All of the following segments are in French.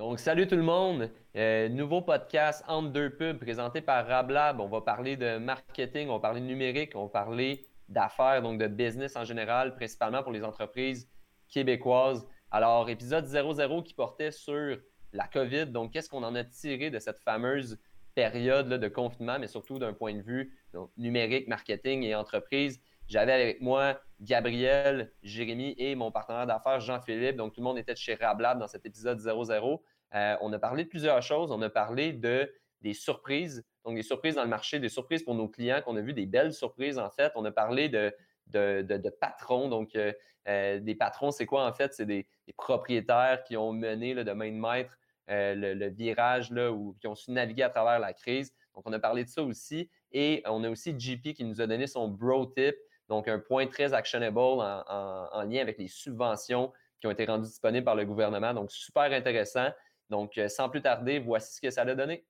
Donc, salut tout le monde. Euh, nouveau podcast entre deux pubs présenté par Rablab. On va parler de marketing, on va parler de numérique, on va parler d'affaires, donc de business en général, principalement pour les entreprises québécoises. Alors, épisode 00 qui portait sur la COVID. Donc, qu'est-ce qu'on en a tiré de cette fameuse période de confinement, mais surtout d'un point de vue numérique, marketing et entreprise? J'avais avec moi Gabriel, Jérémy et mon partenaire d'affaires Jean-Philippe. Donc, tout le monde était chez Rablab dans cet épisode 00. Euh, on a parlé de plusieurs choses. On a parlé de des surprises, donc des surprises dans le marché, des surprises pour nos clients, qu'on a vu des belles surprises en fait. On a parlé de, de, patrons. Donc, euh, euh, des patrons, c'est quoi en fait? C'est des, propriétaires qui ont mené de main de maître le, virage là, ou qui ont su naviguer à travers la crise. Donc, on a parlé de ça aussi. Et on a aussi JP qui nous a donné son bro tip. Donc, un point très actionable en, lien avec les subventions qui ont été rendues disponibles par le gouvernement. Donc, super intéressant. Donc, euh, sans plus tarder, voici ce que ça a donné.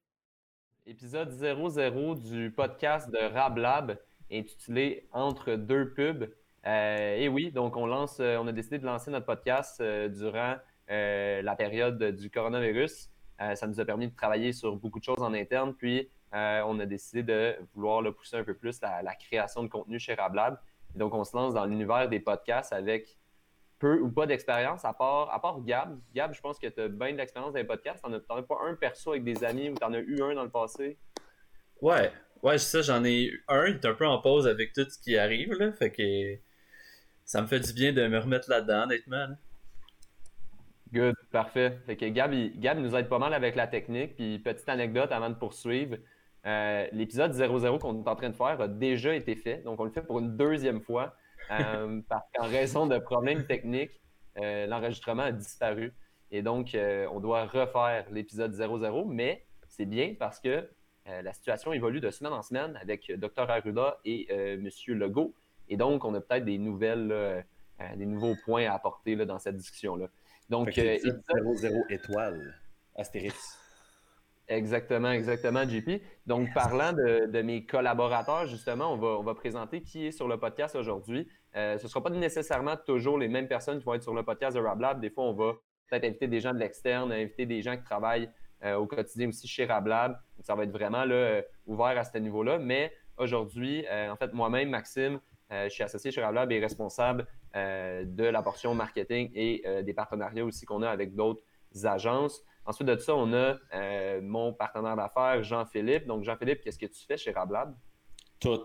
Épisode 00 du podcast de Rablab intitulé Entre deux pubs. Euh, et oui, donc on lance, euh, on a décidé de lancer notre podcast durant la période du coronavirus. ça nous a permis de travailler sur beaucoup de choses en interne, puis on a décidé de vouloir pousser un peu plus la, la création de contenu chez Rablab donc, on se lance dans l'univers des podcasts avec peu ou pas d'expérience, à part, à part Gab. Gab, je pense que tu as bien de l'expérience dans les podcasts. T'en as, as pas un perso avec des amis ou t'en as eu un dans le passé? Ouais, ouais, ça, j'en ai eu un. Il est un peu en pause avec tout ce qui arrive, là. Fait que ça me fait du bien de me remettre là-dedans, honnêtement. Good, parfait. Fait que Gab, Gab nous aide pas mal avec la technique. Puis, petite anecdote avant de poursuivre. Euh, l'épisode 00 qu'on est en train de faire a déjà été fait. Donc, on le fait pour une deuxième fois. Euh, parce qu'en raison de problèmes techniques, euh, l'enregistrement a disparu. Et donc, on doit refaire l'épisode 00. Mais c'est bien parce que la situation évolue de semaine en semaine avec Dr. Arruda et M. Legault. Et donc, on a peut-être des nouvelles, des nouveaux points à apporter là, dans cette discussion-là. Donc, 00 étoiles, Astérix. Exactement, exactement, JP. Donc, parlant de, mes collaborateurs, justement, on va, on va, présenter qui est sur le podcast aujourd'hui. Euh, ce ne sera pas nécessairement toujours les mêmes personnes qui vont être sur le podcast de RabLab. Des fois, on va peut-être inviter des gens de l'externe, inviter des gens qui travaillent euh, au quotidien aussi chez RabLab. Donc, ça va être vraiment euh, ouvert à ce niveau-là. Mais aujourd'hui, en fait, moi-même, Maxime, je suis associé chez RabLab et responsable de la portion marketing et des partenariats aussi qu'on a avec d'autres agences. Ensuite de ça, on a mon partenaire d'affaires, Jean-Philippe. Donc, Jean-Philippe, qu'est-ce que tu fais chez Rablab? Tout.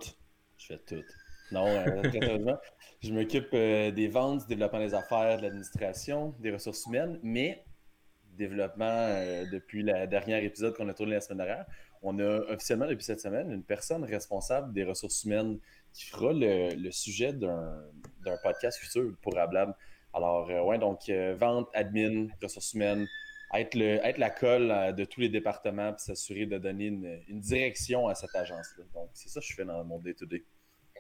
Je fais tout. Non, euh, très je m'occupe euh, des ventes, du développement des affaires, de l'administration, des ressources humaines, mais développement depuis le dernier épisode qu'on a tourné la semaine dernière. On a officiellement, depuis cette semaine, une personne responsable des ressources humaines qui fera le, sujet d'un podcast futur pour Rablab. Alors, ouais, donc, vente, admin, ressources humaines, être, le, être la colle euh, de tous les départements et s'assurer de donner une, direction à cette agence-là. Donc, c'est ça que je fais dans mon day-to-day.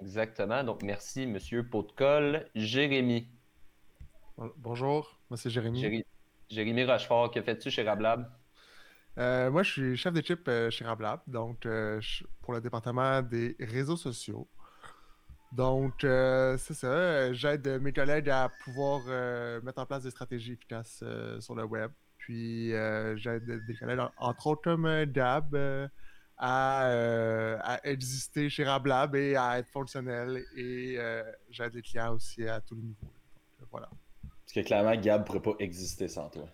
Exactement. Donc, merci, Monsieur Pot de colle. Jérémy. Bonjour, moi c'est Jérémy. Jérémy Rochefort, que fais-tu chez Rablab? Euh, moi, je suis chef d'équipe euh, chez Rablab, donc pour le département des réseaux sociaux. Donc, c'est ça, j'aide mes collègues à pouvoir mettre en place des stratégies efficaces sur le web, puis euh, j'aide des collègues, entre autres comme euh, Euh, à, exister chez Rablab et à être fonctionnel. Et j'aide les clients aussi à tous les niveaux. voilà. Parce que clairement, Gab ne pourrait pas exister sans toi.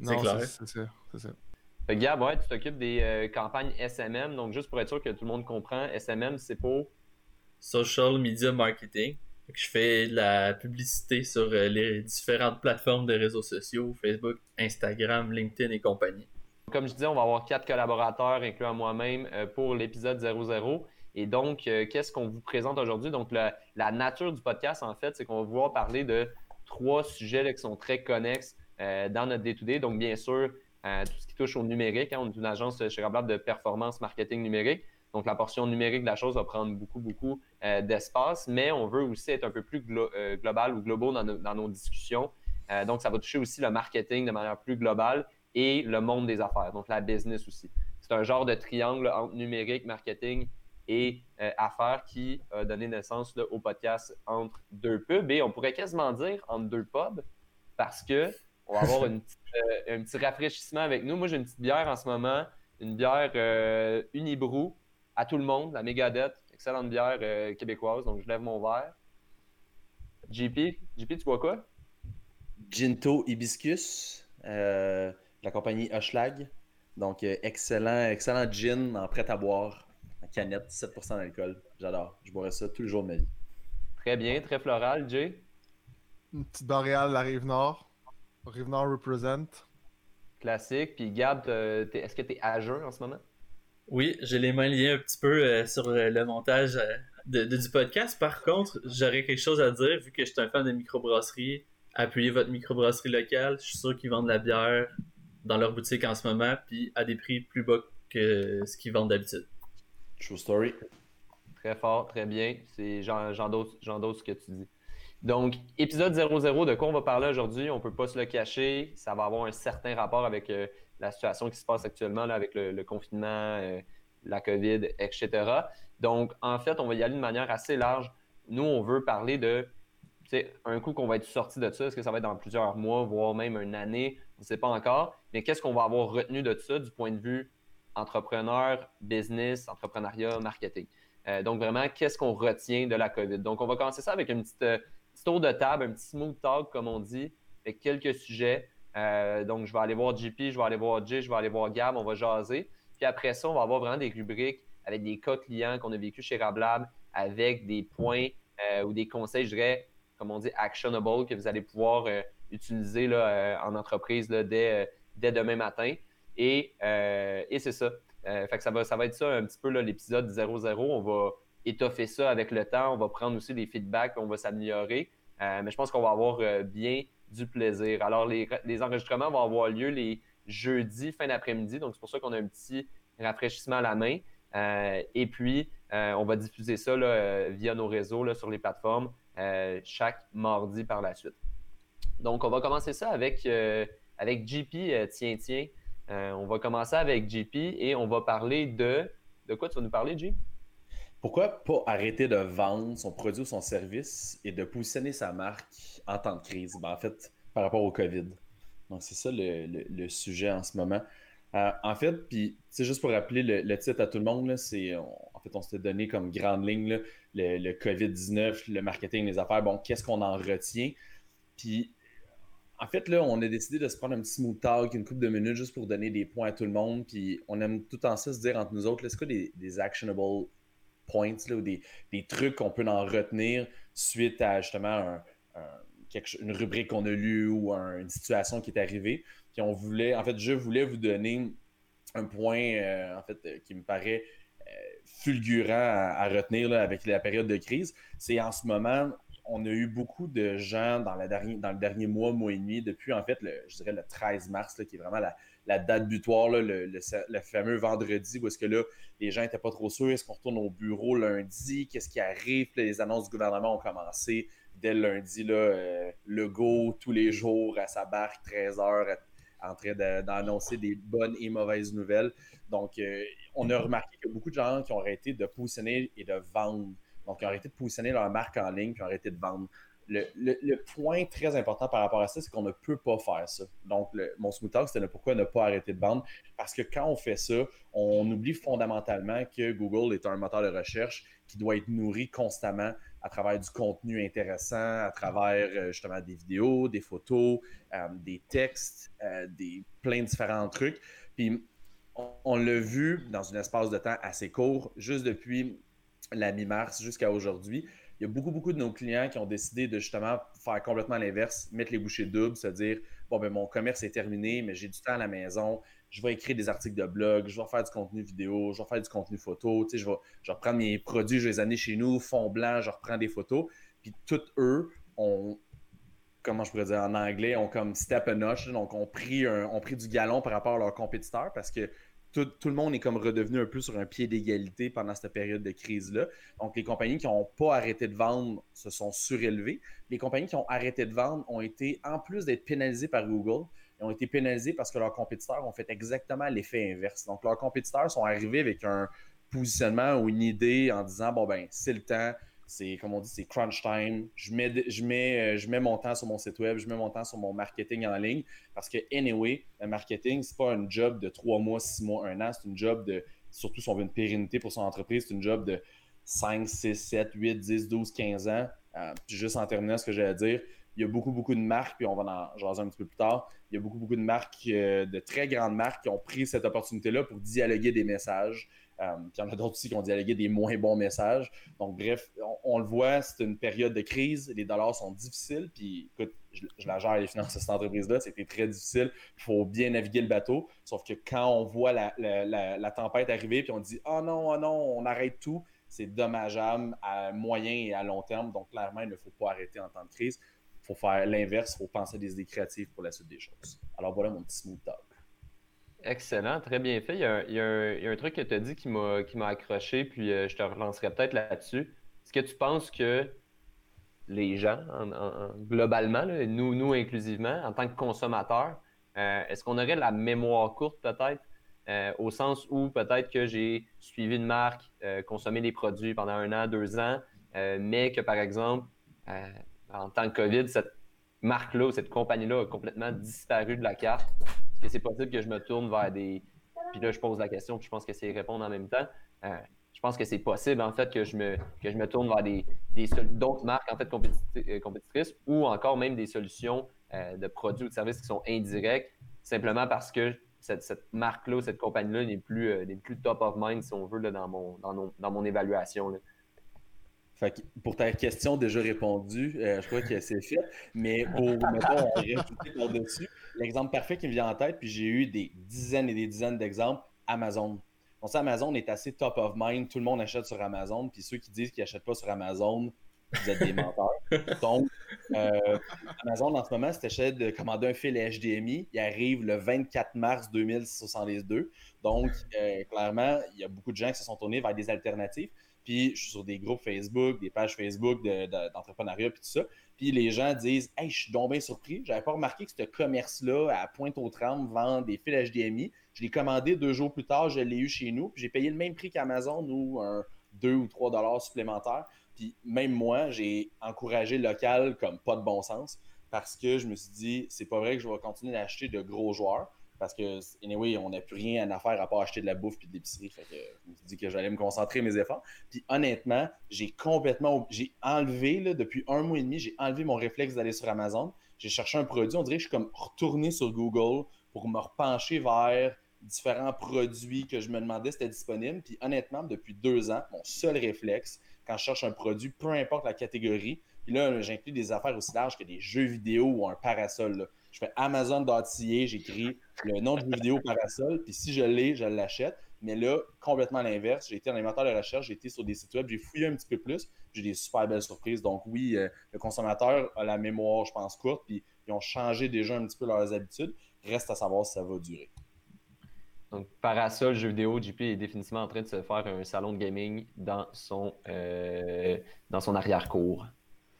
Non, c'est ça. ça. Gab, ouais, tu t'occupes des campagnes SMM. Donc, juste pour être sûr que tout le monde comprend, SMM, c'est pour Social Media Marketing. Je fais la publicité sur euh, les différentes plateformes de réseaux sociaux, Facebook, Instagram, LinkedIn et compagnie. Comme je disais, on va avoir quatre collaborateurs, incluant moi-même, euh, pour l'épisode 00. Et donc, euh, qu'est-ce qu'on vous présente aujourd'hui? Donc, la, nature du podcast, en fait, c'est qu'on va vouloir parler de trois sujets qui sont très connexes dans notre day-to-day. Donc, bien sûr, tout ce qui touche au numérique. Hein, on est une agence chez Rablab de performance marketing numérique. Donc, la portion numérique de la chose va prendre beaucoup, beaucoup euh, d'espace, mais on veut aussi être un peu plus euh, global ou global dans, nos discussions. Euh, donc, ça va toucher aussi le marketing de manière plus globale et le monde des affaires, donc la business aussi. C'est un genre de triangle entre numérique, marketing et affaires qui a donné naissance au podcast entre deux pubs et on pourrait quasiment dire entre deux pubs parce que on va avoir une euh, un petit rafraîchissement avec nous. Moi, j'ai une petite bière en ce moment, une bière euh, Unibrou à tout le monde, la Megadeth, excellente bière euh, québécoise. Donc, je lève mon verre. JP, JP, tu bois quoi? Ginto Hibiscus, la compagnie Hushlag. Donc, excellent, excellent gin en prêt à boire, en canette, 7% d'alcool. J'adore. Je boirais ça tous les jours de ma vie. Très bien, très floral, Jay. Une petite boréale de la rive nord. Rive-Nord represent. Classique. Puis Gab, est-ce que tu es à jeun en ce moment? Oui, j'ai les mains liées un petit peu euh, sur euh, le montage euh, de, du podcast. Par contre, j'aurais quelque chose à dire, vu que je suis un fan de microbrasserie. Appuyez votre microbrasserie locale. Je suis sûr qu'ils vendent de la bière dans leur boutique en ce moment, puis à des prix plus bas que ce qu'ils vendent d'habitude. True story. Très fort, très bien. C'est j'endose ce que tu dis. Donc, épisode 00, de quoi on va parler aujourd'hui? On ne peut pas se le cacher. Ça va avoir un certain rapport avec euh, la situation qui se passe actuellement là, avec le, confinement, euh, la COVID, etc. Donc, en fait, on va y aller de manière assez large. Nous, on veut parler de un coup qu'on va être sorti de ça. Est-ce que ça va être dans plusieurs mois, voire même une année? On ne sait pas encore. Mais qu'est-ce qu'on va avoir retenu de ça du point de vue entrepreneur, business, entrepreneuriat, marketing? Euh, donc, vraiment, qu'est-ce qu'on retient de la COVID? Donc, on va commencer ça avec une petite tour de table, un petit smooth talk, comme on dit, avec quelques sujets. Euh, donc, je vais aller voir JP, je vais aller voir Jay, je vais aller voir Gab, on va jaser. Puis après ça, on va avoir vraiment des rubriques avec des cas clients qu'on a vécu chez Rablab, avec des points euh, ou des conseils, je dirais, comme on dit, actionable, que vous allez pouvoir euh, utiliser là, en entreprise là, dès, dès, demain matin. Et, et c'est ça. fait que ça va, ça va être ça un petit peu l'épisode 0-0. On va étoffer ça avec le temps. On va prendre aussi des feedbacks, on va s'améliorer. Euh, mais je pense qu'on va avoir euh, bien du plaisir. Alors, les, enregistrements vont avoir lieu les jeudis, fin d'après-midi. Donc, c'est pour ça qu'on a un petit rafraîchissement à la main. Euh, et puis, on va diffuser ça via nos réseaux sur les plateformes chaque mardi par la suite. Donc, on va commencer ça avec, avec JP Tiens Tiens. on va commencer avec JP et on va parler de. De quoi tu vas nous parler, JP? Pourquoi pas arrêter de vendre son produit ou son service et de positionner sa marque en temps de crise? Ben, en fait, par rapport au COVID. Donc, c'est ça le, sujet en ce moment. Euh, en fait, puis, c'est juste pour rappeler le, titre à tout le monde, c'est, en fait, on s'était donné comme grande ligne le, COVID-19, le marketing, les affaires. Bon, qu'est-ce qu'on en retient? Puis, en fait, là, on a décidé de se prendre un petit smooth talk, une couple de minutes, juste pour donner des points à tout le monde. Puis, on aime tout en ça se dire entre nous autres, est-ce que des, des actionable points ou des, trucs qu'on peut en retenir suite à justement une rubrique qu'on a lue ou une situation qui est arrivée. Puis on voulait, en fait, je voulais vous donner un point euh, en fait, euh, qui me paraît euh, fulgurant à, retenir avec la période de crise. C'est en ce moment, on a eu beaucoup de gens dans, le dernier mois, mois et demi, depuis en fait, le, je dirais le 13 mars, qui est vraiment la, date butoir, le, fameux vendredi, où est-ce que là, les gens n'étaient pas trop sûrs, est-ce qu'on retourne au bureau lundi, qu'est-ce qui arrive, les annonces du gouvernement ont commencé dès le lundi, euh, le go tous les jours à sa barque, 13 heures, en train d'annoncer des bonnes et mauvaises nouvelles. Donc, euh, on a remarqué que beaucoup de gens qui ont arrêté de positionner et de vendre. Donc, ils ont arrêté de positionner leur marque en ligne, puis ont arrêté de vendre le, point très important par rapport à ça, c'est qu'on ne peut pas faire ça. Donc, mon smooth talk, c'était pourquoi ne pas arrêter de vendre. Parce que quand on fait ça, on oublie fondamentalement que Google est un moteur de recherche qui doit être nourri constamment à travers du contenu intéressant, à travers euh, justement des vidéos, des photos, euh, des textes, euh, des plein de différents trucs. Puis, on, on l'a vu dans un espace de temps assez court, juste depuis la mi-mars jusqu'à aujourd'hui. Il y a beaucoup, beaucoup de nos clients qui ont décidé de justement faire complètement l'inverse, mettre les bouchées doubles, se dire bon, ben mon commerce est terminé, mais j'ai du temps à la maison, je vais écrire des articles de blog, je vais faire du contenu vidéo, je vais faire du contenu photo, tu sais, je vais, reprendre mes produits, je vais les amener chez nous, fond blanc, je reprends des photos. Puis toutes eux ont, comment je pourrais dire en anglais, ont comme step a notch, donc ont pris, ont pris du galon par rapport à leurs compétiteurs parce que tout, le monde est comme redevenu un peu sur un pied d'égalité pendant cette période de crise-là. Donc, les compagnies qui n'ont pas arrêté de vendre se sont surélevées. Les compagnies qui ont arrêté de vendre ont été, en plus d'être pénalisées par Google, ont été pénalisées parce que leurs compétiteurs ont fait exactement l'effet inverse. Donc, leurs compétiteurs sont arrivés avec un positionnement ou une idée en disant, bon, ben, c'est le temps, c'est comme on dit, c'est crunch time. Je mets, je, mets, je mets mon temps sur mon site web, je mets mon temps sur mon marketing en ligne parce que, anyway, le marketing, c'est pas un job de trois mois, six mois, un an, c'est une job de, surtout si on veut une pérennité pour son entreprise, c'est une job de 5, 6, 7, 8, 10, 12, 15 ans. Euh, juste en terminant ce que à dire, il y a beaucoup, beaucoup de marques, puis on va en jaser un petit peu plus tard. Il y a beaucoup, beaucoup de marques, euh, de très grandes marques qui ont pris cette opportunité-là pour dialoguer des messages, euh, puis il y en a d'autres aussi qui ont dialogué des moins bons messages. Donc, bref, on, le voit, c'est une période de crise. Les dollars sont difficiles. Puis, écoute, je, la gère les finances de cette entreprise-là. C'était très difficile. Il faut bien naviguer le bateau. Sauf que quand on voit la, tempête arriver, puis on dit Oh non, oh non, on arrête tout, c'est dommageable à moyen et à long terme. Donc, clairement, il ne faut pas arrêter en temps de crise. Il faut faire l'inverse. Il faut penser des idées créatives pour la suite des choses. Alors, voilà mon petit smooth talk. Excellent, très bien fait. Il y a, un, truc que tu as dit qui m'a accroché, puis euh, je te relancerai peut-être là-dessus. Est-ce que tu penses que les gens, globalement, nous, nous inclusivement, en tant que consommateurs, euh, est-ce qu'on aurait la mémoire courte peut-être, euh, au sens où peut-être que j'ai suivi une marque, consommé des produits pendant un an, deux ans, mais que par exemple, en tant que COVID, cette marque-là cette compagnie-là a complètement disparu de la carte? Est-ce que c'est possible que je me tourne vers des. Puis là, je pose la question, puis je pense que c'est répondre en même temps. Euh, je pense que c'est possible, en fait, que je me, que je me tourne vers des, d'autres marques, en fait, euh, compétitrices ou encore même des solutions euh, de produits ou de services qui sont indirects, simplement parce que cette, marque-là ou cette compagnie-là n'est plus, plus top of mind, si on veut, là, dans, mon, dans, mon évaluation. Pour ta question déjà répondue, je crois que c'est fait. Mais pour, mettons, rajouter par-dessus, l'exemple parfait qui me vient en tête, puis j'ai eu des dizaines et des dizaines d'exemples, Amazon. Donc, Amazon est assez top of mind. Tout le monde achète sur Amazon. Puis ceux qui disent qu'ils n'achètent pas sur Amazon, vous êtes des menteurs. Donc, euh, Amazon, en ce moment, achètes de commander un fil HDMI, il arrive le 24 mars 2062. Donc, euh, clairement, il y a beaucoup de gens qui se sont tournés vers des alternatives. Puis, je suis sur des groupes Facebook, des pages Facebook d'entrepreneuriat, puis tout ça. Puis les gens disent Hey, je suis donc bien surpris. J'avais pas remarqué que ce commerce-là, à Pointe-aux-Trembles, vend des fils HDMI. Je l'ai commandé deux jours plus tard, je l'ai eu chez nous. Puis j'ai payé le même prix qu'Amazon ou un 2 ou 3 dollars supplémentaires. Puis même moi, j'ai encouragé le local comme pas de bon sens parce que je me suis dit, c'est pas vrai que je vais continuer d'acheter de gros joueurs parce que, anyway, on n'a plus rien à faire à part acheter de la bouffe et de l'épicerie. Je me suis dit que j'allais me concentrer mes efforts. Puis honnêtement, j'ai complètement, j'ai enlevé, là, depuis un mois et demi, j'ai enlevé mon réflexe d'aller sur Amazon. J'ai cherché un produit, on dirait que je suis comme retourné sur Google pour me repencher vers différents produits que je me demandais c'était disponible. Puis honnêtement, depuis deux ans, mon seul réflexe, quand je cherche un produit, peu importe la catégorie, puis là, j'inclus des affaires aussi larges que des jeux vidéo ou un parasol. Je fais Amazon.ca, j'écris le nom du vidéo parasol, puis si je l'ai, je l'achète. Mais là, complètement l'inverse. J'ai été les moteurs de recherche, j'ai été sur des sites web, j'ai fouillé un petit peu plus, j'ai des super belles surprises. Donc oui, euh, le consommateur a la mémoire, je pense, courte, puis ils ont changé déjà un petit peu leurs habitudes. Reste à savoir si ça va durer. Donc, Parasol jeu vidéo, JP est définitivement en train de se faire un salon de gaming dans son, euh, dans son arrière-cour.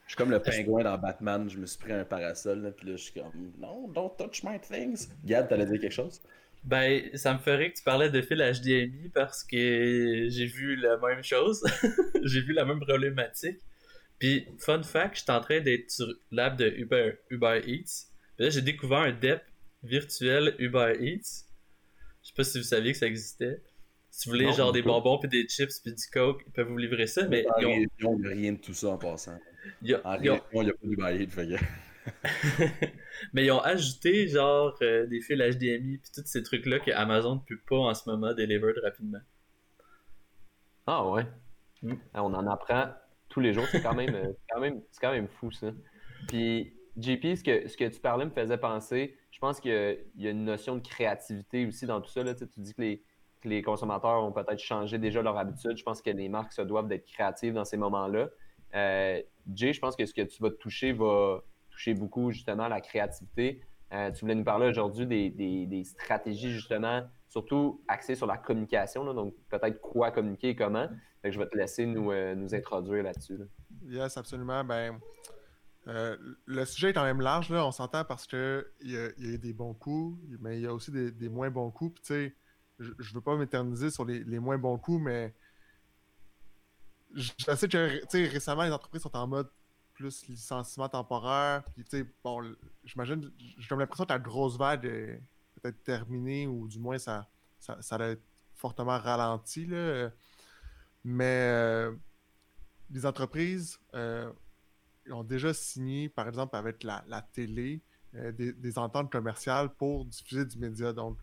Je suis comme le pingouin dans Batman, je me suis pris un parasol, là, puis là, je suis comme Non, don't touch my things. Gad, t'allais dire quelque chose? Ben, ça me ferait que tu parlais de fil HDMI parce que j'ai vu la même chose. j'ai vu la même problématique. Puis, fun fact, j'étais en train d'être sur l'app de Uber, Uber Eats. Puis là, j'ai découvert un DEP virtuel Uber Eats. Je sais pas si vous saviez que ça existait. Si vous voulez, genre des bonbons, puis des chips, puis du coke, ils peuvent vous livrer ça. Mais ils ont... rien de tout ça en passant. Il y a, il y a pas de Mais ils ont ajouté genre euh, des fils HDMI puis tous ces trucs-là que Amazon ne peut pas en ce moment deliver rapidement. Ah ouais. Mm. Ah, on en apprend tous les jours. C'est quand même, euh, quand même, quand même fou ça. Puis JP, ce que, ce que tu parlais me faisait penser, je pense qu'il y, a une notion de créativité aussi dans tout ça. Là. Tu, dis que les, que les consommateurs ont peut-être changé déjà leur habitude. Je pense que les marques se doivent d'être créatives dans ces moments-là. Euh, Jay, je pense que ce que tu vas toucher va toucher beaucoup justement la créativité. Euh, tu voulais nous parler aujourd'hui des, stratégies justement, surtout axées sur la communication, donc peut-être quoi communiquer et comment. je vais te laisser nous, euh, nous introduire là-dessus. Yes, absolument. Ben, le sujet est quand même large, là, on s'entend parce qu'il y, a, y a des bons coups, mais il y a aussi des, moins bons coups. je ne veux pas m'éterniser sur les, les, moins bons coups, mais je sais que récemment, les entreprises sont en mode plus licenciement temporaire. Puis, tu sais, bon, j'imagine, j'ai l'impression que la grosse vague est peut-être terminée ou du moins ça, ça, ça fortement ralenti. Là. Mais euh, les entreprises euh, ont déjà signé, par exemple, avec la, télé, euh, des, des, ententes commerciales pour diffuser du média. Donc,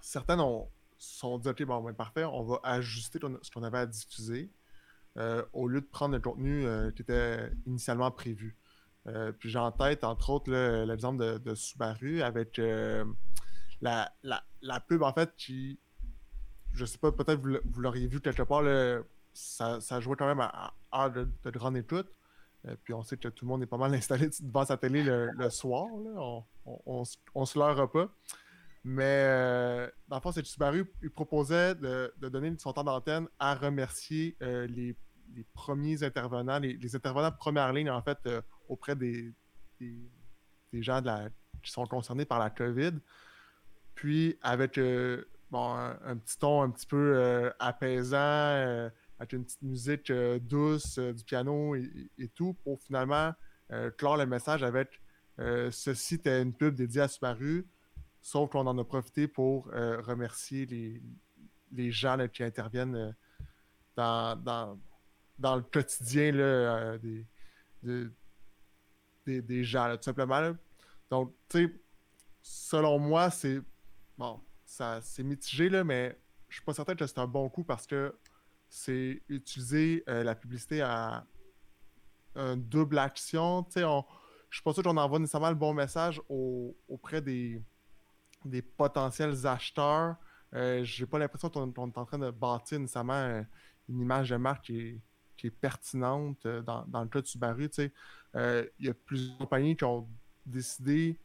certaines ont, sont dit, OK, bon, ben, parfait, on va ajuster ce qu'on avait à diffuser. Euh, au lieu de prendre le contenu euh, qui était initialement prévu. Euh, puis j'ai en tête, entre autres, l'exemple de, de, Subaru avec la, la, la, pub, en fait, qui, je sais pas, peut-être vous, l'auriez vu quelque part, ça, ça, jouait quand même à, de, de, grande écoute. puis on sait que tout le monde est pas mal installé devant sa télé le, soir. On, on, se leurra pas. Mais dans le fond, c'est Subaru il proposait de, de, donner son temps d'antenne à remercier euh, les, les, premiers intervenants, les, intervenants de première ligne, en fait, euh, auprès des, des, gens qui sont concernés par la COVID. Puis, avec euh, un, petit ton un petit peu apaisant, avec une petite musique douce, du piano et, tout, pour finalement clore le message avec ceci était une pub dédiée à Subaru Sauf qu'on en a profité pour euh, remercier les, les gens qui interviennent euh, dans, dans, le quotidien là, euh, des, de, des, des, gens, tout simplement. Donc, tu sais, selon moi, c'est. Bon, ça c'est mitigé, là, mais je suis pas certain que c'est un bon coup parce que c'est utiliser la publicité à une double action. Tu sais, je suis pas sûr qu'on envoie nécessairement le bon message au, auprès des, des potentiels acheteurs. Euh, j'ai pas l'impression qu'on est en train de bâtir nécessairement euh, une image de marque qui est, qui est pertinente euh, dans, dans, le cas de Subaru. Il y a plusieurs compagnies qui ont décidé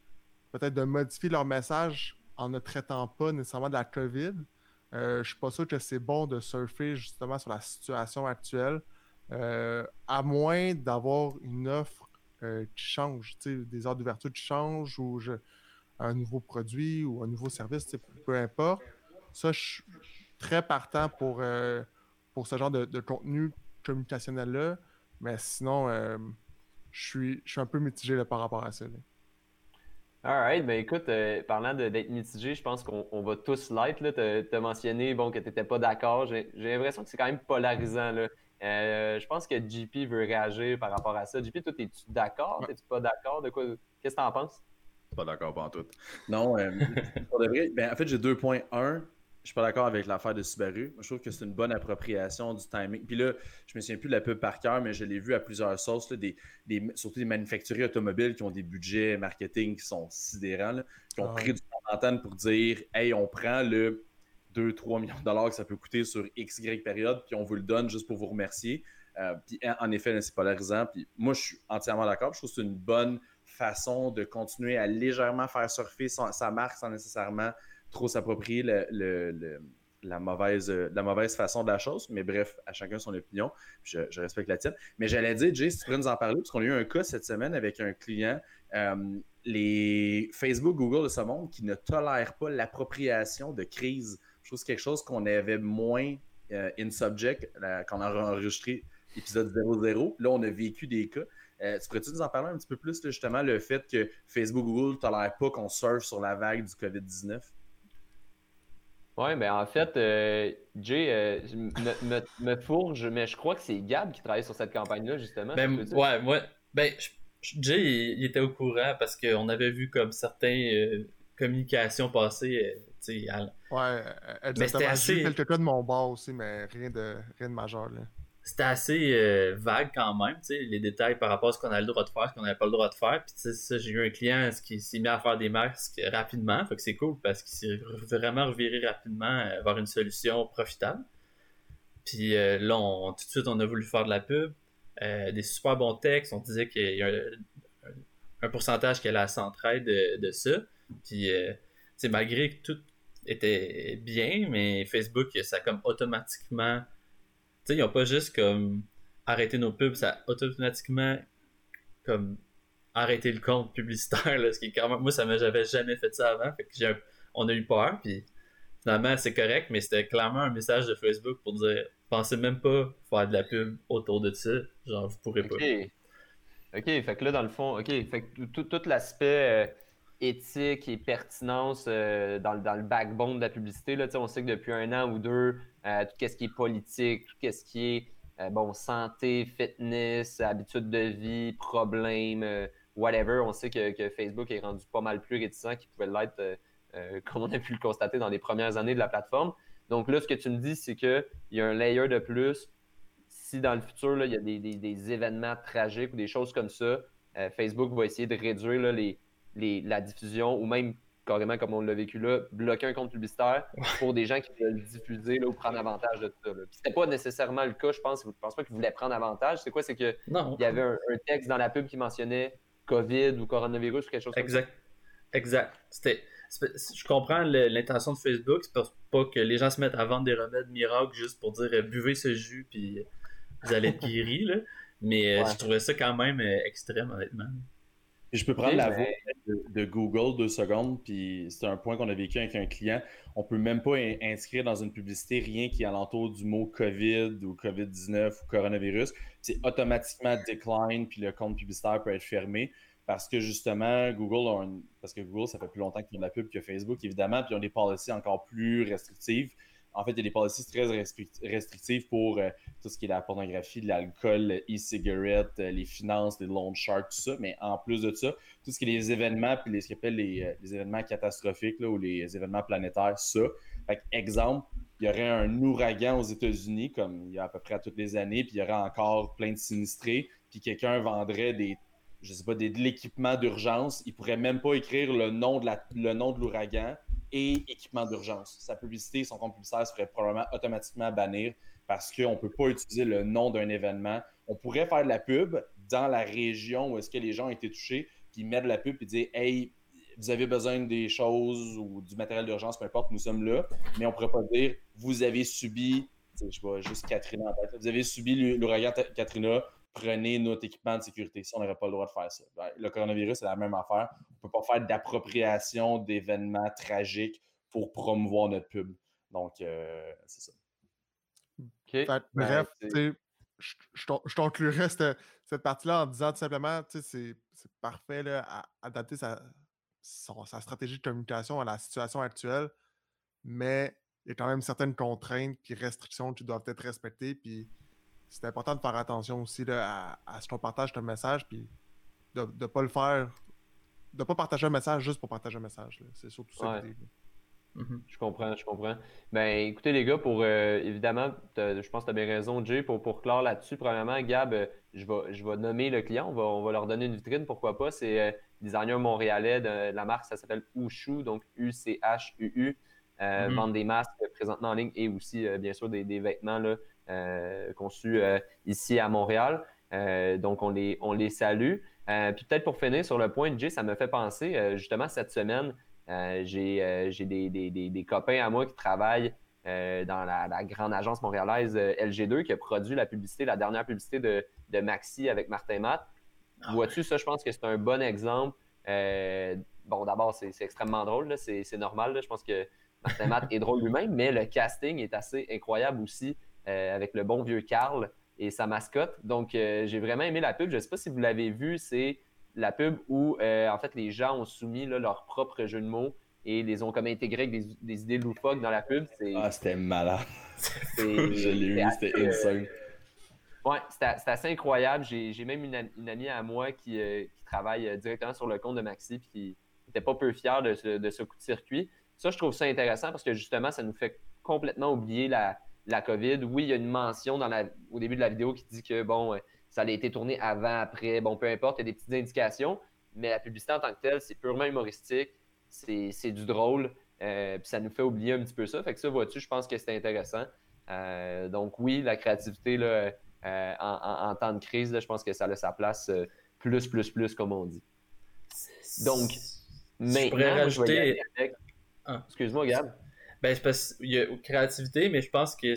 peut-être de modifier leur message en ne traitant pas nécessairement de la COVID. je suis pas sûr que c'est bon de surfer justement sur la situation actuelle, à moins d'avoir une offre qui change, des heures d'ouverture qui changent ou un nouveau produit ou un nouveau service, peu importe. Ça, je suis très partant pour, euh, pour ce genre de contenu communicationnel-là. Mais sinon, euh, je, suis, je suis un peu mitigé là, par rapport à ça. Là. Alright, ben écoute, euh, parlant d'être mitigé, je pense qu'on va tous l'être. Tu as, mentionné bon, que tu n'étais pas d'accord. J'ai l'impression que c'est quand même polarisant. Là. je pense que JP veut réagir par rapport à ça. JP, toi, es-tu d'accord? Es-tu pas d'accord? De quoi? Qu'est-ce que tu en penses? Pas d'accord, pas en tout. Non, euh, ben, en fait, j'ai deux points. Un, je suis pas d'accord avec l'affaire de Subaru. je trouve que c'est une bonne appropriation du timing. Puis là, je me souviens plus de la pub par cœur, mais je l'ai vu à plusieurs sources, des, des, surtout des manufacturiers automobiles qui ont des budgets marketing qui sont sidérants, qui ont ah pris du temps d'antenne pour dire Hey, on prend le 2-3 millions de dollars que ça peut coûter sur X, Y période, puis on vous le donne juste pour vous remercier. Euh, puis en effet, c'est polarisant. Puis moi, je suis entièrement d'accord. Je trouve que c'est une bonne façon de continuer à légèrement faire surfer sa marque sans nécessairement trop s'approprier la, mauvaise, la mauvaise façon de la chose. Mais bref, à chacun son opinion. Je, respecte la tienne. Mais j'allais dire, Jay, si tu pourrais nous en parler, parce qu'on a eu un cas cette semaine avec un client. Euh, les Facebook, Google de ce monde qui ne tolèrent pas l'appropriation de crise. Je trouve que c'est quelque chose qu'on avait moins euh, in subject quand on a enregistré épisode 00. Là, on a vécu des cas. Euh, tu pourrais-tu nous en parler un petit peu plus, justement, le fait que Facebook, Google ne tolèrent pas qu'on surfe sur la vague du COVID-19? Oui, ben en fait, euh, Jay euh, me, me, fourge, mais je crois que c'est Gab qui travaille sur cette campagne-là, justement. Ben, ouais, ouais. Ben, Jay, il, était au courant parce qu'on avait vu comme certaines communications passer. À... Ouais, exactement. c'était assez... quelques cas de mon bord aussi, mais rien de, rien de majeur. Là c'était assez euh, vague quand même, les détails par rapport à ce qu'on a le droit de faire, ce qu'on n'avait pas le droit de faire. Puis j'ai eu un client qui s'est mis à faire des masques rapidement, fait que c'est cool parce qu'il s'est vraiment reviré rapidement euh, vers une solution profitable. Puis euh, là, tout de suite, on a voulu faire de la pub, des super bons textes, on disait qu'il y a un, pourcentage qui allait à de, de ça. Puis, malgré que tout était bien, mais Facebook, ça a comme automatiquement sais, ils n'ont pas juste comme arrêté nos pubs, ça a automatiquement comme arrêté le compte publicitaire, là, ce qui est quand même, moi, ça j'avais jamais fait ça avant, fait que on a eu peur, puis finalement, c'est correct, mais c'était clairement un message de Facebook pour dire, pensez même pas faire de la pub autour de ça. Genre, vous pourrez pas. OK. OK, fait que là, dans le fond, OK, fait que tout, tout l'aspect euh, éthique et pertinence euh, dans, dans, le backbone de la publicité, là, on sait que depuis un an ou deux, euh, tout ce qui est politique, tout ce qui est bon, santé, fitness, habitude de vie, problèmes, whatever, on sait que, que, Facebook est rendu pas mal plus réticent qu'il pouvait l'être, comme on a pu le constater dans les premières années de la plateforme. Donc là, ce que tu me dis, c'est qu'il y a un layer de plus. Si dans le futur, il y a des, des, événements tragiques ou des choses comme ça, euh, Facebook va essayer de réduire là, les, les, la diffusion ou même carrément comme on l'a vécu là, bloquer un compte publicitaire pour des gens qui veulent diffuser là, ou prendre avantage de tout ça. Ce n'était pas nécessairement le cas, je pense. Je pense pas qu'ils voulaient prendre avantage. C'est quoi? C'est qu'il y avait un, texte dans la pub qui mentionnait COVID ou coronavirus ou quelque chose comme exact. ça. Exact. C'était je comprends l'intention de Facebook, c'est pas que les gens se mettent à vendre des remèdes miracles juste pour dire euh, buvez ce jus puis euh, vous allez être guéri là. Mais euh, je trouvais ça quand même extrême honnêtement. Je peux prendre la voix de, Google deux secondes, puis c'est un point qu'on a vécu avec un client. On peut même pas inscrire dans une publicité rien qui est alentour du mot COVID ou COVID-19 ou coronavirus. C'est automatiquement decline, puis le compte publicitaire peut être fermé parce que justement, Google parce que Google, ça fait plus longtemps qu'ils font de la pub que Facebook, évidemment, puis ils ont des policies encore plus restrictives. En fait, il y a des policies très restrictives pour euh, tout ce qui est la pornographie, l'alcool, e-cigarettes, euh, les finances, les loan sharks, tout ça. Mais en plus de ça, tout ce qui est les événements, puis les, ce qu'on appelle les, euh, les, événements catastrophiques là, ou les événements planétaires, ça. Fait exemple, il y aurait un ouragan aux États-Unis, comme il y a à peu près toutes les années, puis il y aurait encore plein de sinistrés, puis quelqu'un vendrait des je sais pas, de l'équipement d'urgence, il pourrait même pas écrire le nom de l'ouragan et équipement d'urgence. Sa publicité, son compte publicitaire se ferait probablement automatiquement bannir parce qu'on ne peut pas utiliser le nom d'un événement. On pourrait faire de la pub dans la région où est-ce que les gens ont été touchés, puis mettre de la pub et dire Hey, vous avez besoin des choses ou du matériel d'urgence, peu importe, nous sommes là. Mais on ne pourrait pas dire Vous avez subi, je sais pas, juste Katrina en tête, vous avez subi l'ouragan Katrina, prenez notre équipement de sécurité. Si on n'aurait pas le droit de faire ça. Ben, le coronavirus, c'est la même affaire. On ne peut pas faire d'appropriation d'événements tragiques pour promouvoir notre pub. Donc, euh, c'est ça. Ben, bref, je, conclurai cette, cette partie-là en disant tout simplement, c'est parfait là, à adapter sa, sa stratégie de communication à la situation actuelle, mais il y a quand même certaines contraintes et restrictions qui doivent être respectées. Puis c'est important de faire attention aussi à, ce qu'on partage ton message, puis de ne pas le faire, de pas partager un message juste pour partager un message. C'est surtout ça mm-hmm. Je comprends, je comprends. Ben, écoutez, les gars, pour euh, évidemment, je pense que tu as bien raison, Jay, pour, pour clore là-dessus, premièrement, Gab, euh, je, vais, je vais nommer le client, on va, leur donner une vitrine, pourquoi pas. C'est euh, designer montréalais de, la marque, ça s'appelle Ushu, donc U-C-H-U-U. Euh, mm-hmm. des masques présentement en ligne et aussi, bien sûr, des, des vêtements là, euh, conçus euh, ici à Montréal. Euh, donc, on les, on les salue. puis peut-être pour finir sur le point Jay, ça me fait penser, justement, cette semaine, j'ai des, des, des, copains à moi qui travaillent dans la, grande agence montréalaise LG2 qui a produit la publicité, la dernière publicité de, de Maxi avec Martin Matt. Ah Vois-tu, ça, je pense que c'est un bon exemple. bon, d'abord, c'est extrêmement drôle, c'est normal. Je pense que Martin Matt est drôle lui-même, mais le casting est assez incroyable aussi. Euh, avec le bon vieux Carl et sa mascotte. Donc, euh, j'ai vraiment aimé la pub. Je ne sais pas si vous l'avez vu, c'est la pub où, euh, en fait, les gens ont soumis leur propre jeu de mots et les ont comme intégrés avec des, idées loufoques dans la pub. Ah, c'était malade. je l'ai vu, c'était insane. Ouais, c'était assez incroyable. J'ai même une, amie à moi qui, travaille directement sur le compte de Maxi et qui n'était pas peu fière de ce, de ce coup de circuit. Ça, je trouve ça intéressant parce que justement, ça nous fait complètement oublier la, la COVID. Oui, il y a une mention dans la, au début de la vidéo qui dit que bon, euh, ça a été tourné avant, après, bon, peu importe, il y a des petites indications, mais la publicité en tant que telle, c'est purement humoristique, c'est du drôle, euh, puis ça nous fait oublier un petit peu ça. Fait que ça, vois-tu, je pense que c'est intéressant. Euh, donc oui, la créativité là, en, temps de crise, je pense que ça a sa place plus, plus, plus, comme on dit. Donc, maintenant, je, rajouter... Ah. Excuse-moi, Gab. Ben, parce qu'il y a créativité, mais je pense qu'il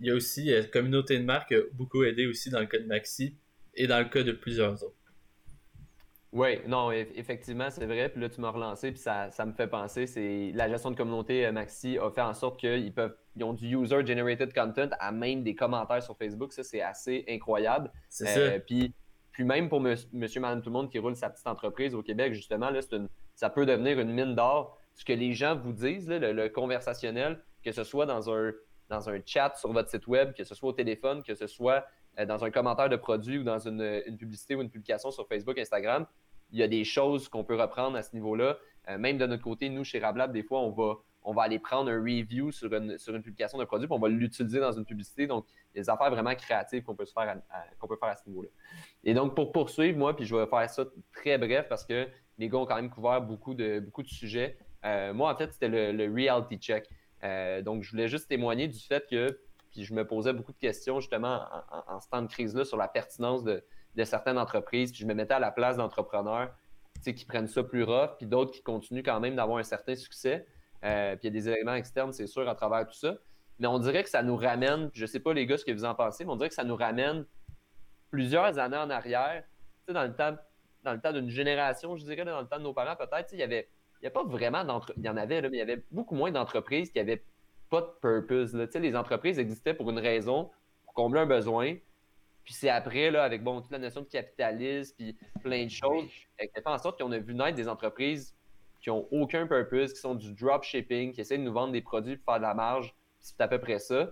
y a aussi la euh, communauté de marque qui a beaucoup aidé aussi dans le cas de Maxi et dans le cas de plusieurs autres. Oui, non, effectivement, c'est vrai. Puis là, tu m'as relancé, puis ça, ça me fait penser, c'est la gestion de communauté euh, Maxi a fait en sorte qu'ils peuvent, ils ont du user-generated content à même des commentaires sur Facebook. Ça, c'est assez incroyable. C'est ça. Puis, puis même pour monsieur, madame, tout le monde qui roule sa petite entreprise au Québec, justement, là, une, ça peut devenir une mine d'or. Ce que les gens vous disent, le, conversationnel, que ce soit dans un, dans un chat sur votre site web, que ce soit au téléphone, que ce soit euh, dans un commentaire de produit ou dans une, publicité ou une publication sur Facebook, Instagram, il y a des choses qu'on peut reprendre à ce niveau-là. Euh, même de notre côté, nous, chez Rablab, des fois, on va, on va aller prendre un review sur une, sur une publication de produit, puis on va l'utiliser dans une publicité. Donc, il y a des affaires vraiment créatives qu'on peut, se faire qu'on peut faire à ce niveau-là. Et donc, pour poursuivre, moi, puis je vais faire ça très bref parce que les gars ont quand même couvert beaucoup de, beaucoup de sujets. Euh, moi, en fait, c'était le, reality check. donc, je voulais juste témoigner du fait que puis je me posais beaucoup de questions justement en, ce temps de crise-là sur la pertinence de, certaines entreprises. Puis je me mettais à la place d'entrepreneurs qui prennent ça plus rough, puis d'autres qui continuent quand même d'avoir un certain succès. Euh, puis il y a des éléments externes, c'est sûr, à travers tout ça. Mais on dirait que ça nous ramène, je ne sais pas les gars ce que vous en pensez, mais on dirait que ça nous ramène plusieurs années en arrière, dans le temps, dans le temps d'une génération, je dirais, dans le temps de nos parents, peut-être, il y avait, il n'y a pas vraiment d'entreprises, il y en avait, mais il y avait beaucoup moins d'entreprises qui avaient pas de purpose. Là. Les entreprises existaient pour une raison, pour combler un besoin. Puis c'est après, là, avec bon, toute la notion de capitalisme, puis plein de choses, qui fait en sorte qu'on a vu naître des entreprises qui n'ont aucun purpose, qui sont du dropshipping, qui essaient de nous vendre des produits pour faire de la marge, c'est à peu près ça.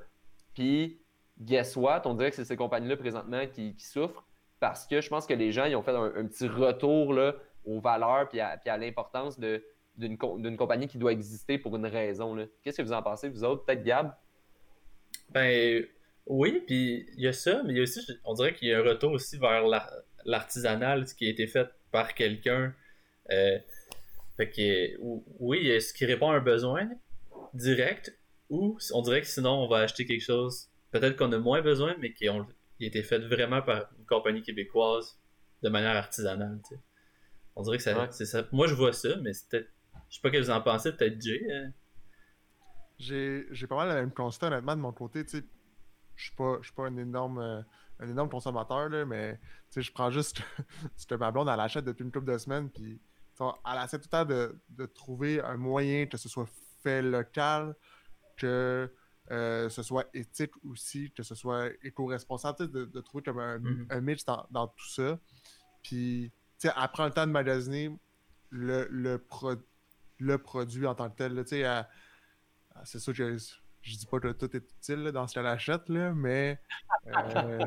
Puis, guess what? On dirait que c'est ces compagnies-là présentement qui, souffrent parce que je pense que les gens ils ont fait un, petit retour là, aux valeurs puis à l'importance de, d'une compagnie qui doit exister pour une raison. Qu'est-ce que vous en pensez, vous autres? Peut-être Gab? Ben oui, puis il y a ça, mais il y a aussi, on dirait qu'il y a un retour aussi vers l'artisanal, ce qui a été fait par quelqu'un. Euh, fait que oui, ce qui répond à un besoin direct, ou on dirait que sinon on va acheter quelque chose, peut-être qu'on a moins besoin, mais qui, ont, a été fait vraiment par une compagnie québécoise de manière artisanale. On dirait que c'est ça. Moi je vois ça, mais c'est peut-être je sais pas ce que vous en pensez, peut-être Jay. Hein? J'ai pas mal le même constat, honnêtement, de mon côté. Je suis pas, pas un énorme, euh, un énorme consommateur, là, mais je prends juste ce ma blonde, elle achète depuis une couple de semaines, puis elle essaie tout le temps de, de, trouver un moyen que ce soit fait local, que euh, ce soit éthique aussi, que ce soit éco-responsable, de, de, trouver comme un, mm-hmm. un mix dans, dans, tout ça. Puis, elle prend le temps de magasiner le, le, produit le produit en tant que tel. c'est sûr que je, dis pas que tout est utile dans ce qu'elle achète, là, mais. Euh,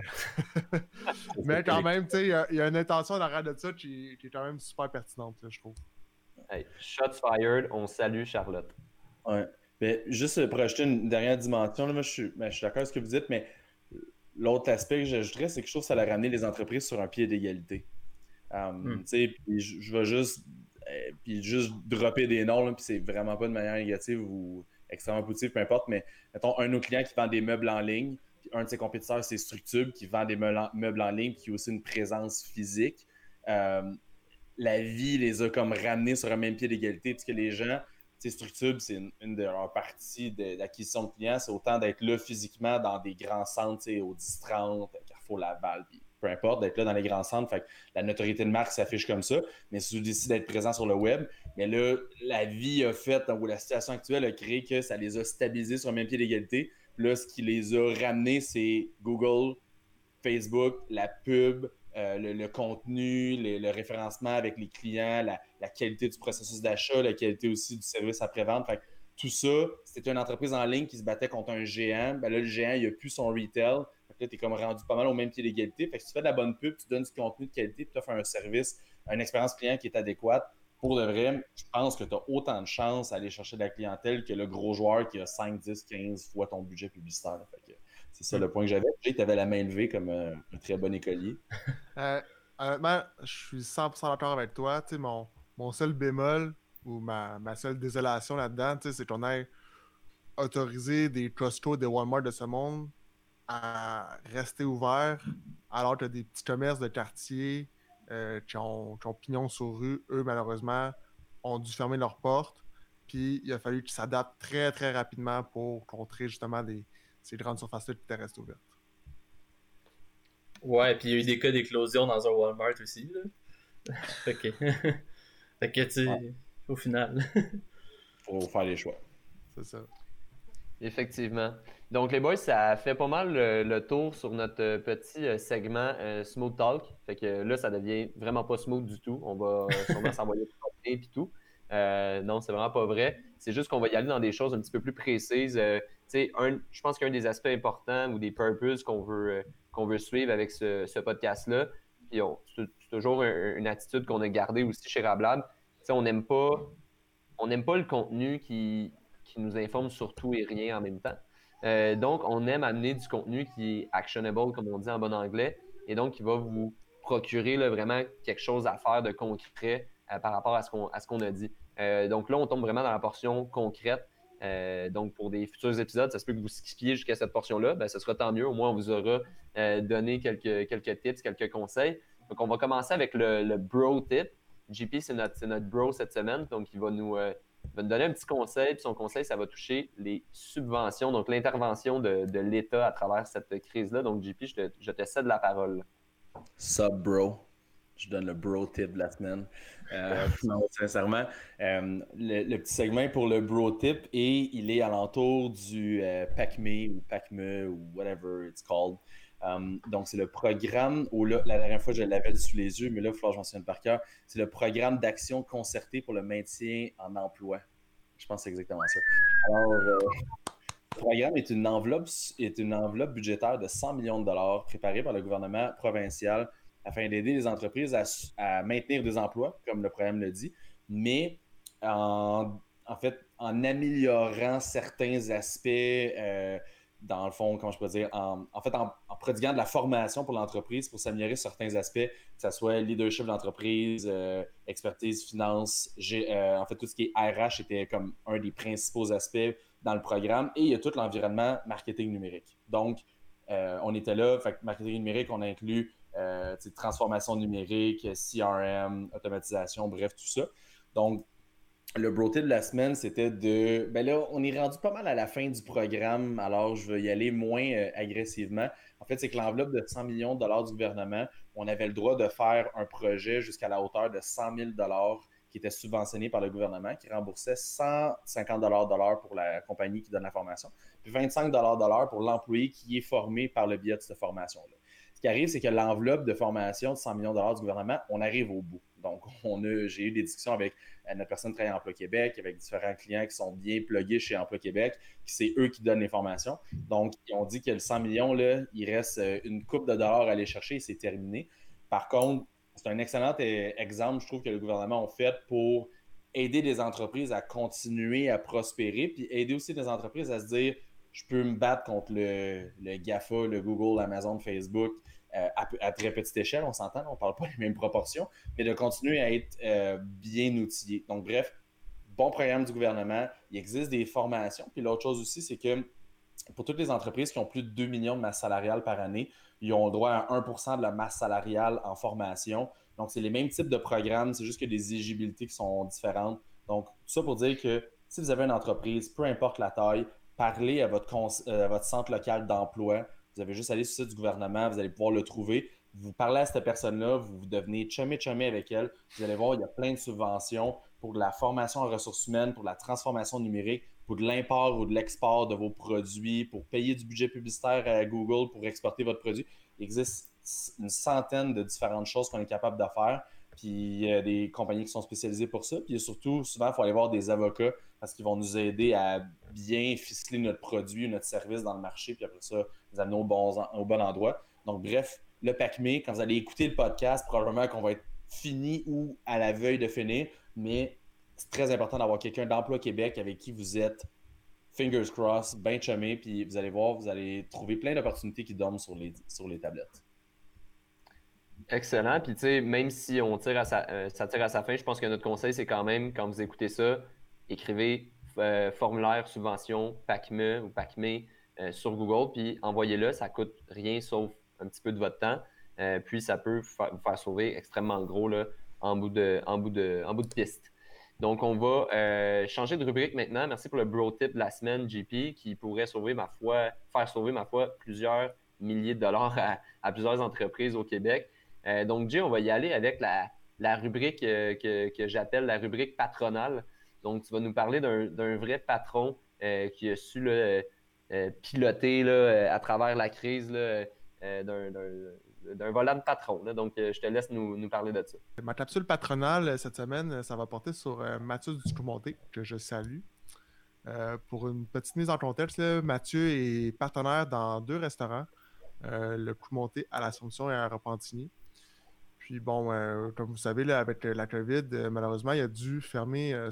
mais quand même, il y, a une intention derrière de ça qui, est quand même super pertinente, je trouve. Hey, shots fired, on salue Charlotte. Ouais. Mais juste pour ajouter une dernière dimension, là, moi, je suis, ben, je suis d'accord avec ce que vous dites, mais l'autre aspect que j'ajouterais, c'est que je trouve que ça a ramené les entreprises sur un pied d'égalité. Um, hmm. je, je vais juste euh, puis juste dropper des noms, puis c'est vraiment pas de manière négative ou extrêmement positive, peu importe, mais mettons, un de nos clients qui vend des meubles en ligne, puis un de ses compétiteurs, c'est Structube, qui vend des meubles en ligne, qui a aussi une présence physique. Euh, la vie les a comme ramenés sur un même pied d'égalité, puisque les gens, Structube, c'est une, de leurs d'acquisition de, clients, c'est autant d'être là physiquement dans des grands centres, au 10-30, Carrefour Laval, puis peu importe, d'être là dans les grands centres. Fait la notoriété de marque s'affiche comme ça. Mais si tu décides d'être présent sur le web, mais là, la vie a fait, ou la situation actuelle a créé que ça les a stabilisés sur le même pied d'égalité. Là, ce qui les a ramenés, c'est Google, Facebook, la pub, euh, le, contenu, le, référencement avec les clients, la, qualité du processus d'achat, la qualité aussi du service après-vente. tout ça, c'était une entreprise en ligne qui se battait contre un géant. Ben là, le géant, il n'a plus son retail tu es comme rendu pas mal au même pied d'égalité. Que si tu fais de la bonne pub, tu donnes du contenu de qualité, tu offres un service, une expérience client qui est adéquate. Pour de vrai, je pense que tu as autant de chances d'aller chercher de la clientèle que le gros joueur qui a 5, 10, 15 fois ton budget publicitaire. c'est ça le point que j'avais. Tu avais la main levée comme un, très bon écolier. Euh, honnêtement, je suis 100% d'accord avec toi. mon, mon seul bémol ou ma, seule désolation là-dedans, c'est qu'on ait autorisé des Costco, des Walmart de ce monde à rester ouvert alors que des petits commerces de quartier euh, qui, ont, pignon sur rue, eux, malheureusement, ont dû fermer leurs portes. Puis il a fallu qu'ils s'adaptent très, très rapidement pour contrer justement des, ces grandes surfaces-là qui étaient restées ouvertes. Ouais, puis il y a eu des cas d'éclosion dans un Walmart aussi. ok. fait que tu. Au final. Faut faire les choix. C'est ça. Effectivement. Donc, les boys, ça fait pas mal le, tour sur notre euh, petit euh, segment euh, Smooth Talk. Fait que là, ça devient vraiment pas smooth du tout. On va sûrement s'envoyer et tout. non, c'est vraiment pas vrai. C'est juste qu'on va y aller dans des choses un petit peu plus précises. Un, je pense qu'un des aspects importants ou des purposes qu'on veut, qu'on veut suivre avec ce, podcast-là, c'est toujours une attitude qu'on a gardée aussi chez Rablab. on n'aime pas, on n'aime pas le contenu qui, qui nous informe sur tout et rien en même temps. Euh, donc, on aime amener du contenu qui est actionable, comme on dit en bon anglais, et donc qui va vous procurer vraiment quelque chose à faire de concret euh, par rapport à ce qu'on a dit. Euh, donc là, on tombe vraiment dans la portion concrète. donc, pour des futurs épisodes, ça se peut que vous skipiez jusqu'à cette portion-là, ben, ce sera tant mieux. Au moins, on vous aura donné quelques, tips, quelques conseils. Donc, on va commencer avec le, bro tip. JP, c'est notre, bro cette semaine, donc il va nous, va nous donner un petit conseil. Puis son conseil, ça va toucher les subventions, donc l'intervention de, l'État à travers cette crise-là. Donc, JP, je te, je te cède la parole. Sub bro. Je donne le bro tip de la semaine. Euh, non, sincèrement, euh, le, petit segment pour le bro tip et il est alentour du euh, PACME ou PACME ou whatever it's called. Um, donc, c'est le programme, où la dernière fois, je l'avais sous les yeux, mais là, il faut que j'en souvienne par cœur. C'est le programme d'action concertée pour le maintien en emploi. Je pense que c'est exactement ça. Alors, euh, le programme est une, enveloppe, est une enveloppe budgétaire de 100 millions de dollars préparée par le gouvernement provincial afin d'aider les entreprises à, maintenir des emplois, comme le programme le dit, mais en, fait, en améliorant certains aspects. Euh, dans le fond, comment je peux dire, en, fait, en, prodiguant de la formation pour l'entreprise pour s'améliorer certains aspects, que ce soit leadership d'entreprise, euh, expertise, finance, euh, en fait, tout ce qui est RH était comme un des principaux aspects dans le programme. Et il y a tout l'environnement marketing numérique. Donc, euh, on était là, fait marketing numérique, on inclut transformation numérique, CRM, automatisation, bref, tout ça. Donc, le bro de la semaine, c'était de. Ben là, on est rendu pas mal à la fin du programme, alors je vais y aller moins euh, agressivement. En fait, c'est que l'enveloppe de 100 millions de dollars du gouvernement, on avait le droit de faire un projet jusqu'à la hauteur de 100 000 dollars qui était subventionné par le gouvernement, qui remboursait 150 dollars pour la compagnie qui donne la formation, puis 25 dollars pour l'employé qui est formé par le biais de cette formation-là. Ce qui arrive, c'est que l'enveloppe de formation de 100 millions de dollars du gouvernement, on arrive au bout. Donc, on j'ai eu des discussions avec euh, notre personne qui travaille à Emploi Québec, avec différents clients qui sont bien plugués chez Emploi Québec, qui c'est eux qui donnent l'information. Donc, ils ont dit que le 100 millions, il reste euh, une coupe de dollars à aller chercher et c'est terminé. Par contre, c'est un excellent euh, exemple, je trouve, que le gouvernement a fait pour aider des entreprises à continuer à prospérer, puis aider aussi des entreprises à se dire je peux me battre contre le, le GAFA, le Google, l'Amazon, Facebook, euh, à, très petite échelle, on s'entend, on ne parle pas des mêmes proportions, mais de continuer à être euh, bien outillé. Donc, bref, bon programme du gouvernement. Il existe des formations. Puis l'autre chose aussi, c'est que pour toutes les entreprises qui ont plus de 2 millions de masse salariale par année, ils ont droit à 1% de la masse salariale en formation. Donc, c'est les mêmes types de programmes, c'est juste que des éligibilités qui sont différentes. Donc, tout ça pour dire que si vous avez une entreprise, peu importe la taille, parlez à votre, euh, à votre centre local d'emploi vous avez juste à aller sur le site du gouvernement, vous allez pouvoir le trouver. Vous parlez à cette personne-là, vous devenez chumé-chumé avec elle. Vous allez voir, il y a plein de subventions pour de la formation en ressources humaines, pour la transformation numérique, pour de l'import ou de l'export de vos produits, pour payer du budget publicitaire à Google pour exporter votre produit. Il existe une centaine de différentes choses qu'on est capable de faire. Puis il y a des compagnies qui sont spécialisées pour ça. Puis surtout, souvent, il faut aller voir des avocats parce qu'ils vont nous aider à bien ficeler notre produit, notre service dans le marché. Puis après ça, nous amener au bon, au bon endroit. Donc, bref, le PACME, quand vous allez écouter le podcast, probablement qu'on va être fini ou à la veille de finir. Mais c'est très important d'avoir quelqu'un d'Emploi Québec avec qui vous êtes fingers crossed, bien chumé, puis vous allez voir, vous allez trouver plein d'opportunités qui dorment sur les, sur les tablettes. Excellent. Puis, tu sais, même si on tire à sa, euh, ça tire à sa fin, je pense que notre conseil, c'est quand même, quand vous écoutez ça, écrivez euh, formulaire subvention PACME ou PACME euh, sur Google, puis envoyez-le. Ça coûte rien sauf un petit peu de votre temps. puis, ça peut vous faire sauver extrêmement gros là, en, bout de, piste. Donc, on va changer de rubrique maintenant. Merci pour le bro tip de la semaine, JP, qui pourrait sauver, ma foi, faire sauver, ma foi, plusieurs milliers de dollars à plusieurs entreprises au Québec. Euh, donc, Jay, on va y aller avec la, rubrique que, j'appelle la rubrique patronale. Donc, tu vas nous parler d'un vrai patron qui a su piloter à travers la crise d'un d'un volant de patron. Donc, je te laisse nous, parler de ça. Ma capsule patronale cette semaine, ça va porter sur Mathieu Ducoumonté, que je salue. Euh, pour une petite mise en contexte, Mathieu est partenaire dans deux restaurants, euh, le Coup Monté à l'Assomption et à Repentigny. Puis bon, euh, comme vous savez, avec la COVID, malheureusement, il a dû fermer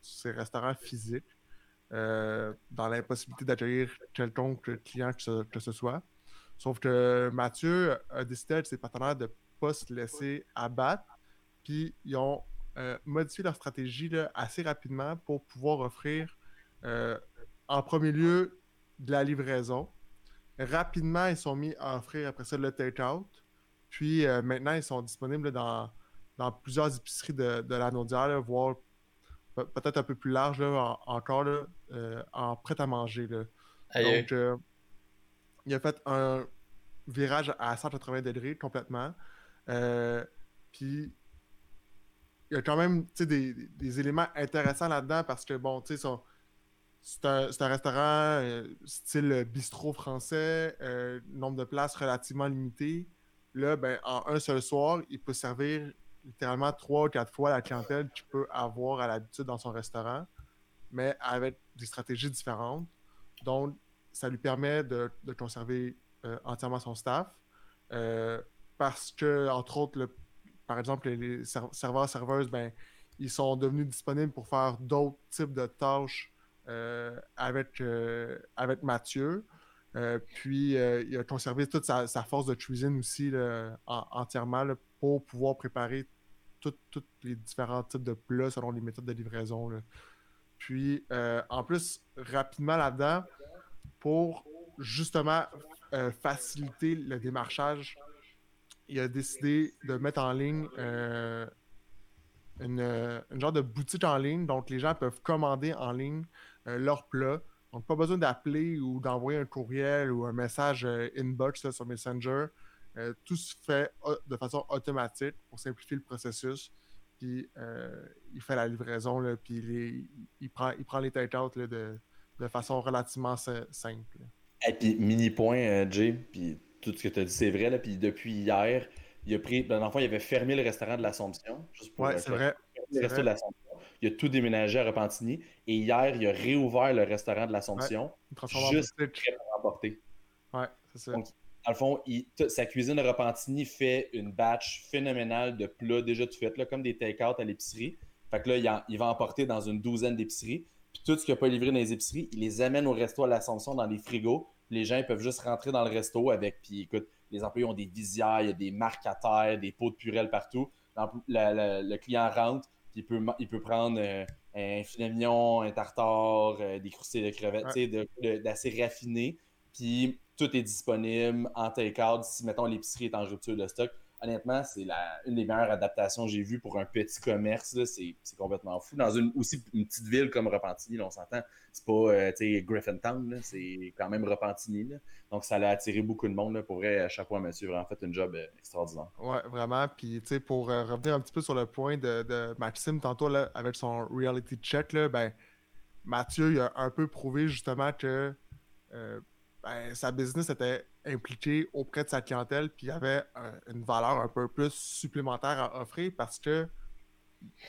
ses restaurants physiques dans l'impossibilité d'accueillir quelconque client que ce, soit. Sauf que Mathieu a décidé avec ses partenaires de ne pas se laisser abattre. Puis ils ont modifié leur stratégie assez rapidement pour pouvoir offrir euh, en premier lieu, de la livraison. Rapidement, ils sont mis à offrir après ça le take-out. Puis euh, maintenant, ils sont disponibles dans, dans plusieurs épiceries de, de la Naudière, voire peut-être un peu plus large encore euh, en prêt à manger. Là. Donc, il a fait un virage à 180 degrés complètement. puis il y a quand même des, des, éléments intéressants là-dedans parce que, bon, tu sais, c'est un, restaurant euh, style bistrot français, euh, nombre de places relativement limité. Là, ben, en un seul soir, il peut servir littéralement trois ou quatre fois la clientèle qu'il peut avoir à l'habitude dans son restaurant, mais avec des stratégies différentes. Donc, ça lui permet de, conserver euh, entièrement son staff. parce que, entre autres, par exemple, les serveurs-serveuses, ben, ils sont devenus disponibles pour faire d'autres types de tâches euh, avec, euh, avec Mathieu. Euh, puis il a conservé toute sa, force de cuisine aussi entièrement pour pouvoir préparer tous les différents types de plats selon les méthodes de livraison. Puis en plus, rapidement là-dedans, pour justement faciliter le démarchage, il a décidé de mettre en ligne une, une, genre de boutique en ligne. Donc les gens peuvent commander en ligne euh, leur plat. Donc, pas besoin d'appeler ou d'envoyer un courriel ou un message euh, inbox sur Messenger. Euh, tout se fait de façon automatique pour simplifier le processus. Puis il fait la livraison, là, puis il, prend, il prend les take-out de, de, façon relativement simple. Et puis, mini point, Jay, puis tout ce que tu as dit, c'est vrai. Là, puis depuis hier, il a pris. Ben, dans le fond, il avait fermé le restaurant de l'Assomption. Ouais, c'est vrai. Le resto de l'Assomption il a tout déménagé à Repentigny. Et hier, il a réouvert le restaurant de l'Assomption. juste pour emporter. Ouais, c'est ça. Donc, dans le fond, sa cuisine de Repentigny fait une batch phénoménale de plats déjà tout faits, comme des take-out à l'épicerie. Fait que là, il, va emporter dans une douzaine d'épiceries. Puis tout ce qu'il n'a pas livré dans les épiceries, il les amène au resto à l'Assomption dans des frigos. Les gens ils peuvent juste rentrer dans le resto avec. Puis écoute, les employés ont des visières, il y a des marques à terre, des pots de purée partout. le client rentre, il peut, il peut prendre euh, un filet mignon, un tartare, euh, des croustilles de crevettes, d'assez raffiné. Puis tout est disponible en take-out si, mettons, l'épicerie est en rupture de stock. Honnêtement, c'est une des meilleures adaptations que j'ai vues pour un petit commerce. C'est complètement fou. Dans une, aussi une petite ville comme Repentigny, on s'entend, c'est pas euh, Griffintown, c'est quand même Repentigny. Donc, ça a attiré beaucoup de monde. Pour vrai, chapeau à monsieur, vraiment fait un job euh, extraordinaire. Ouais, vraiment. Puis, pour euh, revenir un petit peu sur le point de, Maxime, tantôt, là, avec son reality check, là, ben, Mathieu, il a un peu prouvé justement que euh, ben, sa business était impliquée auprès de sa clientèle, puis il avait une valeur un peu plus supplémentaire à offrir parce que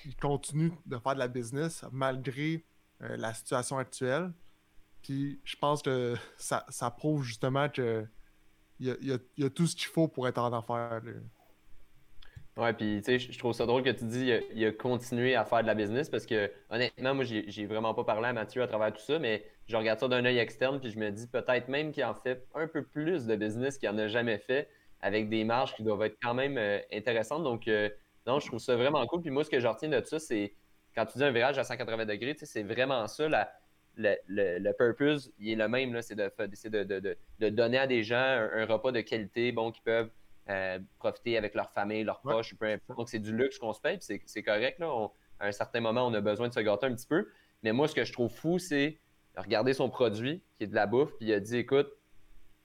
il continue de faire de la business malgré la situation actuelle. Puis je pense que ça, prouve justement que il y a, tout ce qu'il faut pour être en affaires. Ouais, puis tu sais, je trouve ça drôle que tu dis il a, continué à faire de la business parce que honnêtement, moi, j'ai vraiment pas parlé à Mathieu à travers tout ça, mais je regarde ça d'un œil externe puis je me dis peut-être même qu'il en fait un peu plus de business qu'il en a jamais fait avec des marges qui doivent être quand même euh, intéressantes. Donc, euh, non, je trouve ça vraiment cool. Puis moi, ce que je retiens de ça, c'est quand tu dis un virage à 180 degrés, c'est vraiment ça, la, le, le, purpose, il est le même, c'est de, de, de, donner à des gens un, repas de qualité, bon, qui peuvent euh, profiter avec leur famille, leurs proches, peu importe. Donc, c'est du luxe qu'on se paye, puis c'est correct. Là. à un certain moment, on a besoin de se gâter un petit peu. Mais moi, ce que je trouve fou, c'est regarder son produit, qui est de la bouffe, puis il a dit, écoute,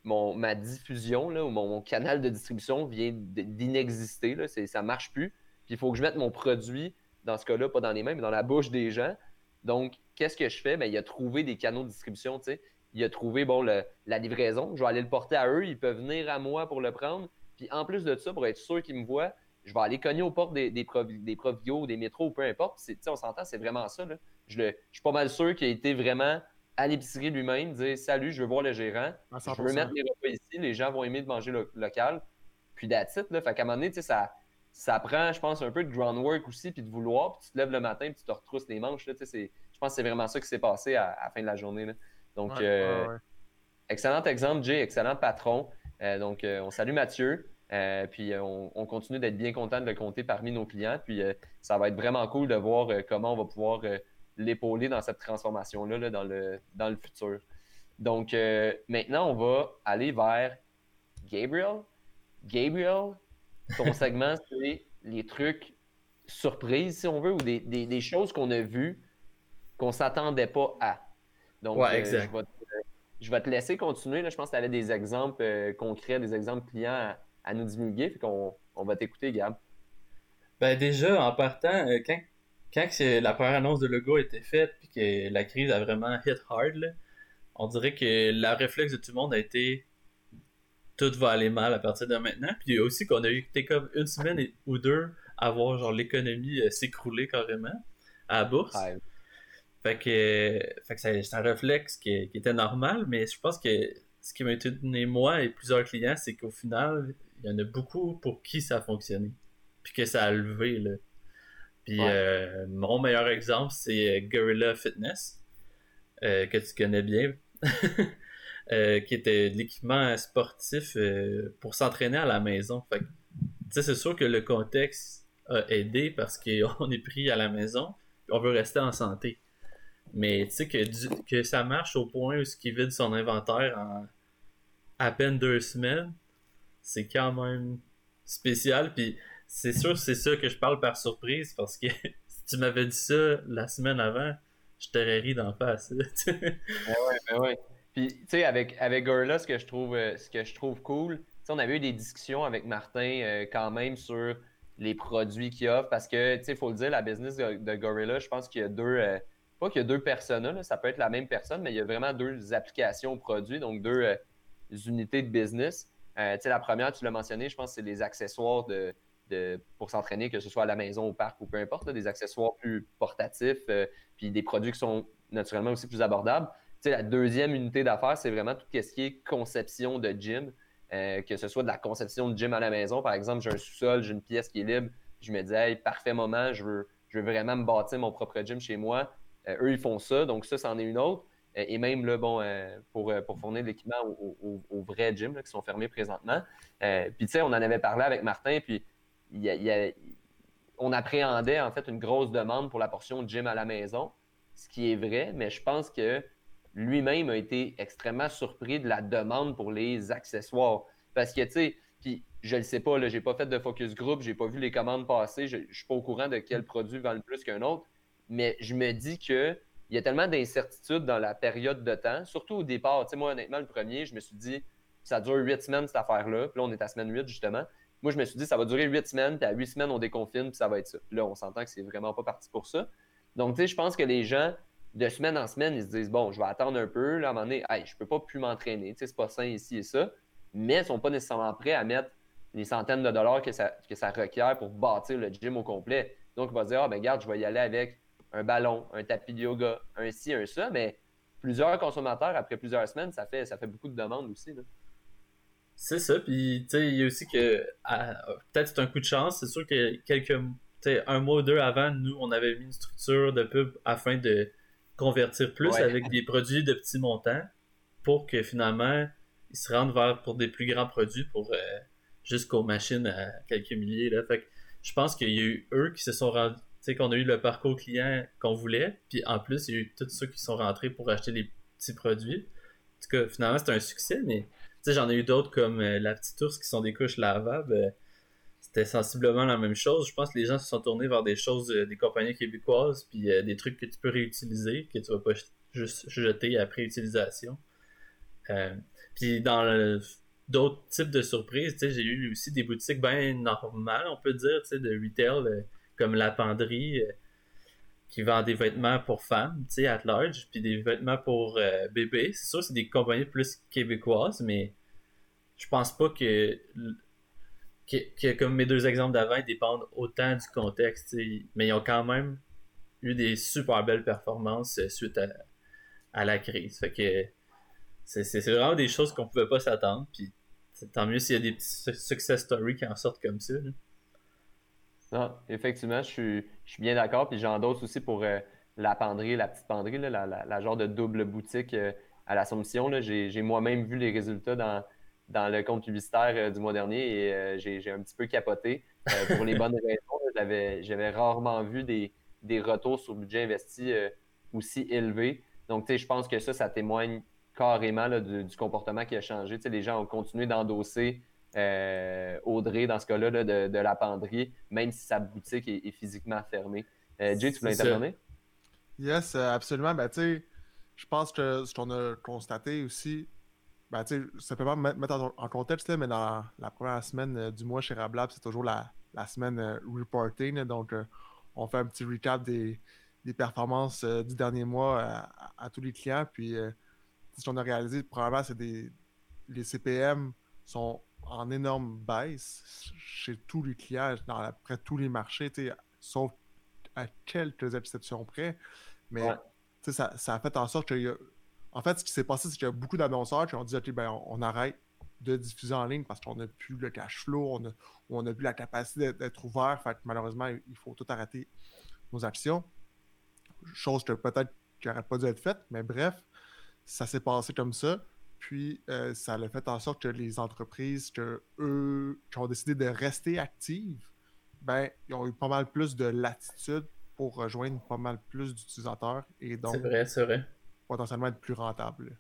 mon, ma diffusion, là, ou mon, canal de distribution vient d'inexister, ça ne marche plus. Puis il faut que je mette mon produit, dans ce cas-là, pas dans les mains, mais dans la bouche des gens. Donc, qu'est-ce que je fais? Ben, il a trouvé des canaux de distribution. Il a trouvé, bon, la livraison. Je vais aller le porter à eux. Ils peuvent venir à moi pour le prendre. Puis en plus de ça, pour être sûr qu'ils me voient, je vais aller cogner aux portes des, des, des Provio, des métros, peu importe. On s'entend, c'est vraiment ça. Là. Je, je, suis pas mal sûr qu'il a été vraiment à l'épicerie lui-même, dire Salut, je veux voir le gérant. Je veux mettre mes repas ici. Les gens vont aimer de manger local. Puis d'attitude, là. Fait qu'à un moment donné, ça, ça prend, je pense, un peu de groundwork aussi, puis de vouloir. Puis tu te lèves le matin, puis tu te retrousses les manches. Là, je pense que c'est vraiment ça qui s'est passé à, la fin de la journée. Là. Donc, euh, excellent exemple, Jay, excellent patron. Euh, donc, euh, on salue Mathieu. Euh, puis on, continue d'être bien content de le compter parmi nos clients. Puis ça va être vraiment cool de voir comment on va pouvoir l'épauler dans cette transformation-là dans, le, dans le futur. Donc maintenant, on va aller vers Gabriel. Gabriel, ton segment, c'est les trucs surprises, si on veut, ou des, choses qu'on a vues qu'on ne s'attendait pas à. Donc, exact je vais te laisser continuer. Là. Je pense que tu avais des exemples euh, concrets, des exemples clients à, nous divulguer. Puis qu'on on va t'écouter, Gab. Ben déjà, en partant, euh, quand, quand la première annonce de logo a été faite puis que la crise a vraiment hit hard, on dirait que la réflexe de tout le monde a été tout va aller mal à partir de maintenant. Puis aussi qu'on a eu comme une semaine ou deux à voir genre l'économie euh, s'écrouler carrément à la bourse. Fait que, fait que c'est un réflexe qui, était normal, mais je pense que ce qui m'a étonné moi et plusieurs clients, c'est qu'au final, il y en a beaucoup pour qui ça a fonctionné. Puis que ça a levé, là. Puis euh, mon meilleur exemple, c'est euh, Gorilla Fitness, euh, que tu connais bien, qui était de l'équipement sportif pour s'entraîner à la maison. Fait que, c'est sûr que le contexte a aidé parce qu'on est pris à la maison, on veut rester en santé. Mais tu sais que, que ça marche au point où ce vide son inventaire en à peine deux semaines, c'est quand même spécial. Puis c'est sûr c'est ça que je parle par surprise parce que si tu m'avais dit ça la semaine avant, je t'aurais ri d'en face. ben ouais, ben ouais. Puis tu sais, avec, avec Gorilla, ce que je trouve, euh, ce que je trouve cool, on avait eu des discussions avec Martin euh, quand même sur les produits qu'il offre parce que, tu sais, il faut le dire, la business de, Gorilla, je pense qu'il y a deux. Euh, pas qu'il y a deux personnes, ça peut être la même personne, mais il y a vraiment deux applications produits, donc deux euh, unités de business. Euh, la première, tu l'as mentionné, je pense que c'est les accessoires de, pour s'entraîner, que ce soit à la maison, au parc ou peu importe, des accessoires plus portatifs, euh, puis des produits qui sont naturellement aussi plus abordables. la deuxième unité d'affaires, c'est vraiment tout ce qui est conception de gym, que ce soit de la conception de gym à la maison. Par exemple, j'ai un sous-sol, j'ai une pièce qui est libre, je me dis, hey, parfait moment, je veux, je veux vraiment me bâtir mon propre gym chez moi eux, ils font ça, donc ça, c'en est une autre. Euh, et même là, bon, euh, pour, pour fournir de l'équipement aux, vrais gyms qui sont fermés présentement. puis tu sais, on en avait parlé avec Martin, puis on appréhendait en fait une grosse demande pour la portion gym à la maison, ce qui est vrai, mais je pense que lui-même a été extrêmement surpris de la demande pour les accessoires. Parce que, tu sais, puis je ne sais pas, je n'ai pas fait de focus group, j'ai pas vu les commandes passer, je ne suis pas au courant de quel produit vend le plus qu'un autre, mais je me dis que il y a tellement d'incertitudes dans la période de temps, surtout au départ. Tu sais, moi, honnêtement, le premier, je me suis dit, ça dure huit semaines, cette affaire-là. Puis là, on est à semaine 8, justement. Moi, je me suis dit, ça va durer huit semaines, puis à huit semaines, on déconfine, puis ça va être ça. là, on s'entend que c'est vraiment pas parti pour ça. Donc, tu sais, je pense que les gens, de semaine en semaine, ils se disent, bon, je vais attendre un peu. Là, à un moment donné, hey, je peux pas plus m'entraîner. Tu sais, c'est pas sain ici et ça. Mais ils sont pas nécessairement prêts à mettre les centaines de dollars que ça, que ça requiert pour bâtir le gym au complet. Donc, ils vont dire, ah, ben, regarde, je vais y aller avec un ballon, un tapis de yoga, un ci, un ça, mais plusieurs consommateurs, après plusieurs semaines, ça fait, ça fait beaucoup de demandes aussi. C'est ça, puis tu sais, il y a aussi que peut-être c'est un coup de chance, c'est sûr que quelques un mois ou deux avant, nous, on avait mis une structure de pub afin de convertir plus avec des produits de petits montants pour que finalement ils se rendent vers pour des plus grands produits pour euh, jusqu'aux machines à quelques milliers. Là. Fait je pense qu'il y a eu eux qui se sont rendus sais, qu'on a eu le parcours client qu'on voulait, puis en plus, il y a eu tous ceux qui sont rentrés pour acheter les petits produits. En tout cas, finalement, c'était un succès, mais j'en ai eu d'autres comme euh, la petite ours qui sont des couches lavables. Euh, c'était sensiblement la même chose. Je pense que les gens se sont tournés vers des choses, euh, des compagnies québécoises, puis des trucs que tu peux réutiliser, que tu vas pas juste jeter après utilisation. puis dans d'autres types de surprises. J'ai eu aussi des boutiques bien normales, on peut dire, de retail, comme la penderie, euh, qui vend des vêtements pour femmes, at large, puis des vêtements pour euh, bébés. C'est sûr, c'est des compagnies plus québécoises, mais je pense pas que, que, comme mes deux exemples d'avant, ils dépendent autant du contexte, mais ils ont quand même eu des super belles performances suite à, à la crise. Fait que c'est vraiment des choses qu'on pouvait pas s'attendre. Puis tant mieux s'il y a des petits success stories qui en sortent comme ça. Non, effectivement, je suis, bien d'accord. Puis j'en d'autres aussi pour euh, la penderie, la petite penderie, la, la, genre de double boutique euh, à l'Assomption. J'ai moi-même vu les résultats dans, dans le compte publicitaire euh, du mois dernier et j'ai un petit peu capoté. pour les bonnes raisons, j'avais rarement vu des, des, retours sur budget investi aussi élevés. Donc, tu sais, je pense que ça, ça témoigne carrément du, comportement qui a changé. Tu sais, les gens ont continué d'endosser euh, Audrey, dans ce cas-là, de, la penderie, même si sa boutique est, physiquement fermée. Euh, Jay, tu voulais intervenir? Yes, euh, absolument. Ben, je pense que ce qu'on a constaté aussi, ben, simplement mettre en, contexte, mais dans la première semaine du mois chez Rablab, c'est toujours la, semaine reporting. donc, on fait un petit recap des, performances du dernier mois à, à, tous les clients. Puis, ce qu'on a réalisé, probablement, c'est des. Les CPM sont en énorme baisse chez tous les clients, dans à près tous les marchés, sauf à quelques exceptions près. Mais ça, ça, a fait en sorte que. En fait, ce qui s'est passé, c'est qu'il y a beaucoup d'annonceurs qui ont dit OK, ben, on, arrête de diffuser en ligne parce qu'on n'a plus le cash flow, on n'a plus la capacité d'être ouvert. Fait malheureusement, il faut tout arrêter nos actions. Chose que peut-être qui n'aurait pas dû être faite, mais bref, ça s'est passé comme ça. Puis euh, ça a fait en sorte que les entreprises que eux, qui ont décidé de rester actives, ben, ils ont eu pas mal plus de latitude pour rejoindre pas mal plus d'utilisateurs et donc vrai, vrai. potentiellement être plus rentable.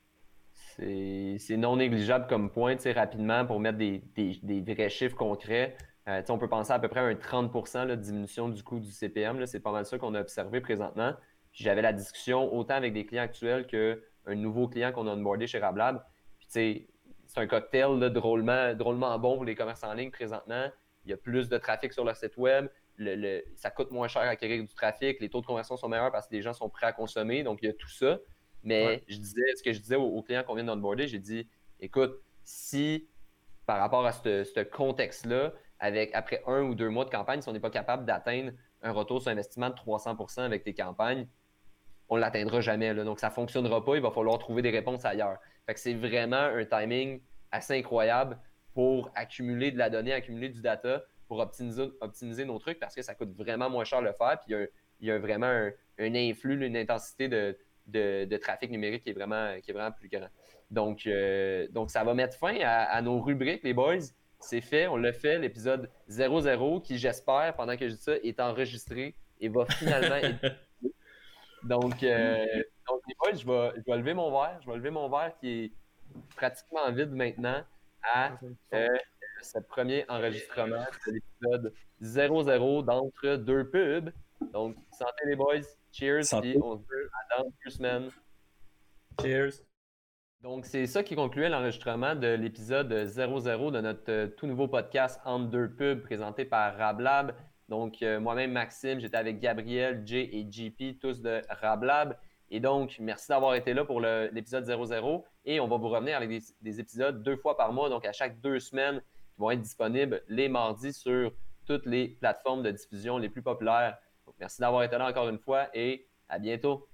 C'est non négligeable comme point, rapidement, pour mettre des, vrais chiffres concrets. Euh, on peut penser à, peu près à un 30% de diminution du coût du CPM. C'est pas mal ça qu'on a observé présentement. J'avais la discussion autant avec des clients actuels que un nouveau client qu'on a onboardé chez Rablab. C'est un cocktail là, drôlement, drôlement bon pour les commerces en ligne présentement. Il y a plus de trafic sur leur site web. Le, ça coûte moins cher à acquérir du trafic. Les taux de conversion sont meilleurs parce que les gens sont prêts à consommer. Donc, il y a tout ça. Mais je disais, ce que je disais aux, clients qu'on vient d'onboarder, j'ai dit écoute, si par rapport à ce contexte-là, avec après un ou deux mois de campagne, si on n'est pas capable d'atteindre un retour sur investissement de 300% avec tes campagnes, on ne l'atteindra jamais. Donc, ça ne fonctionnera pas. Il va falloir trouver des réponses ailleurs. Fait que c'est vraiment un timing assez incroyable pour accumuler de la donnée, accumuler du data, pour optimiser, optimiser nos trucs parce que ça coûte vraiment moins cher de le faire. Puis il y a, vraiment un, influx, une intensité de, trafic numérique qui est vraiment, qui est vraiment plus grand. Donc, euh, donc, ça va mettre fin à, nos rubriques, les boys. C'est fait, on l'a fait, l'épisode 00, qui, j'espère, pendant que je dis ça, est enregistré et va finalement être donc, euh, donc je vais, je vais lever mon verre. Je vais lever mon verre qui est pratiquement vide maintenant à euh, ce premier enregistrement de l'épisode 00 d'entre deux pubs. Donc, santé les boys. Cheers. Santé. on se dit à dans deux semaines. Cheers. Donc, c'est ça qui concluait l'enregistrement de l'épisode 00 de notre euh, tout nouveau podcast Entre deux pubs présenté par Rablab. Donc, euh, moi-même, Maxime, j'étais avec Gabriel, Jay et JP, tous de Rablab. Et donc, merci d'avoir été là pour l'épisode 00. Et on va vous revenir avec des, épisodes deux fois par mois, donc à chaque deux semaines, qui vont être disponibles les mardis sur toutes les plateformes de diffusion les plus populaires. Donc, merci d'avoir été là encore une fois et à bientôt.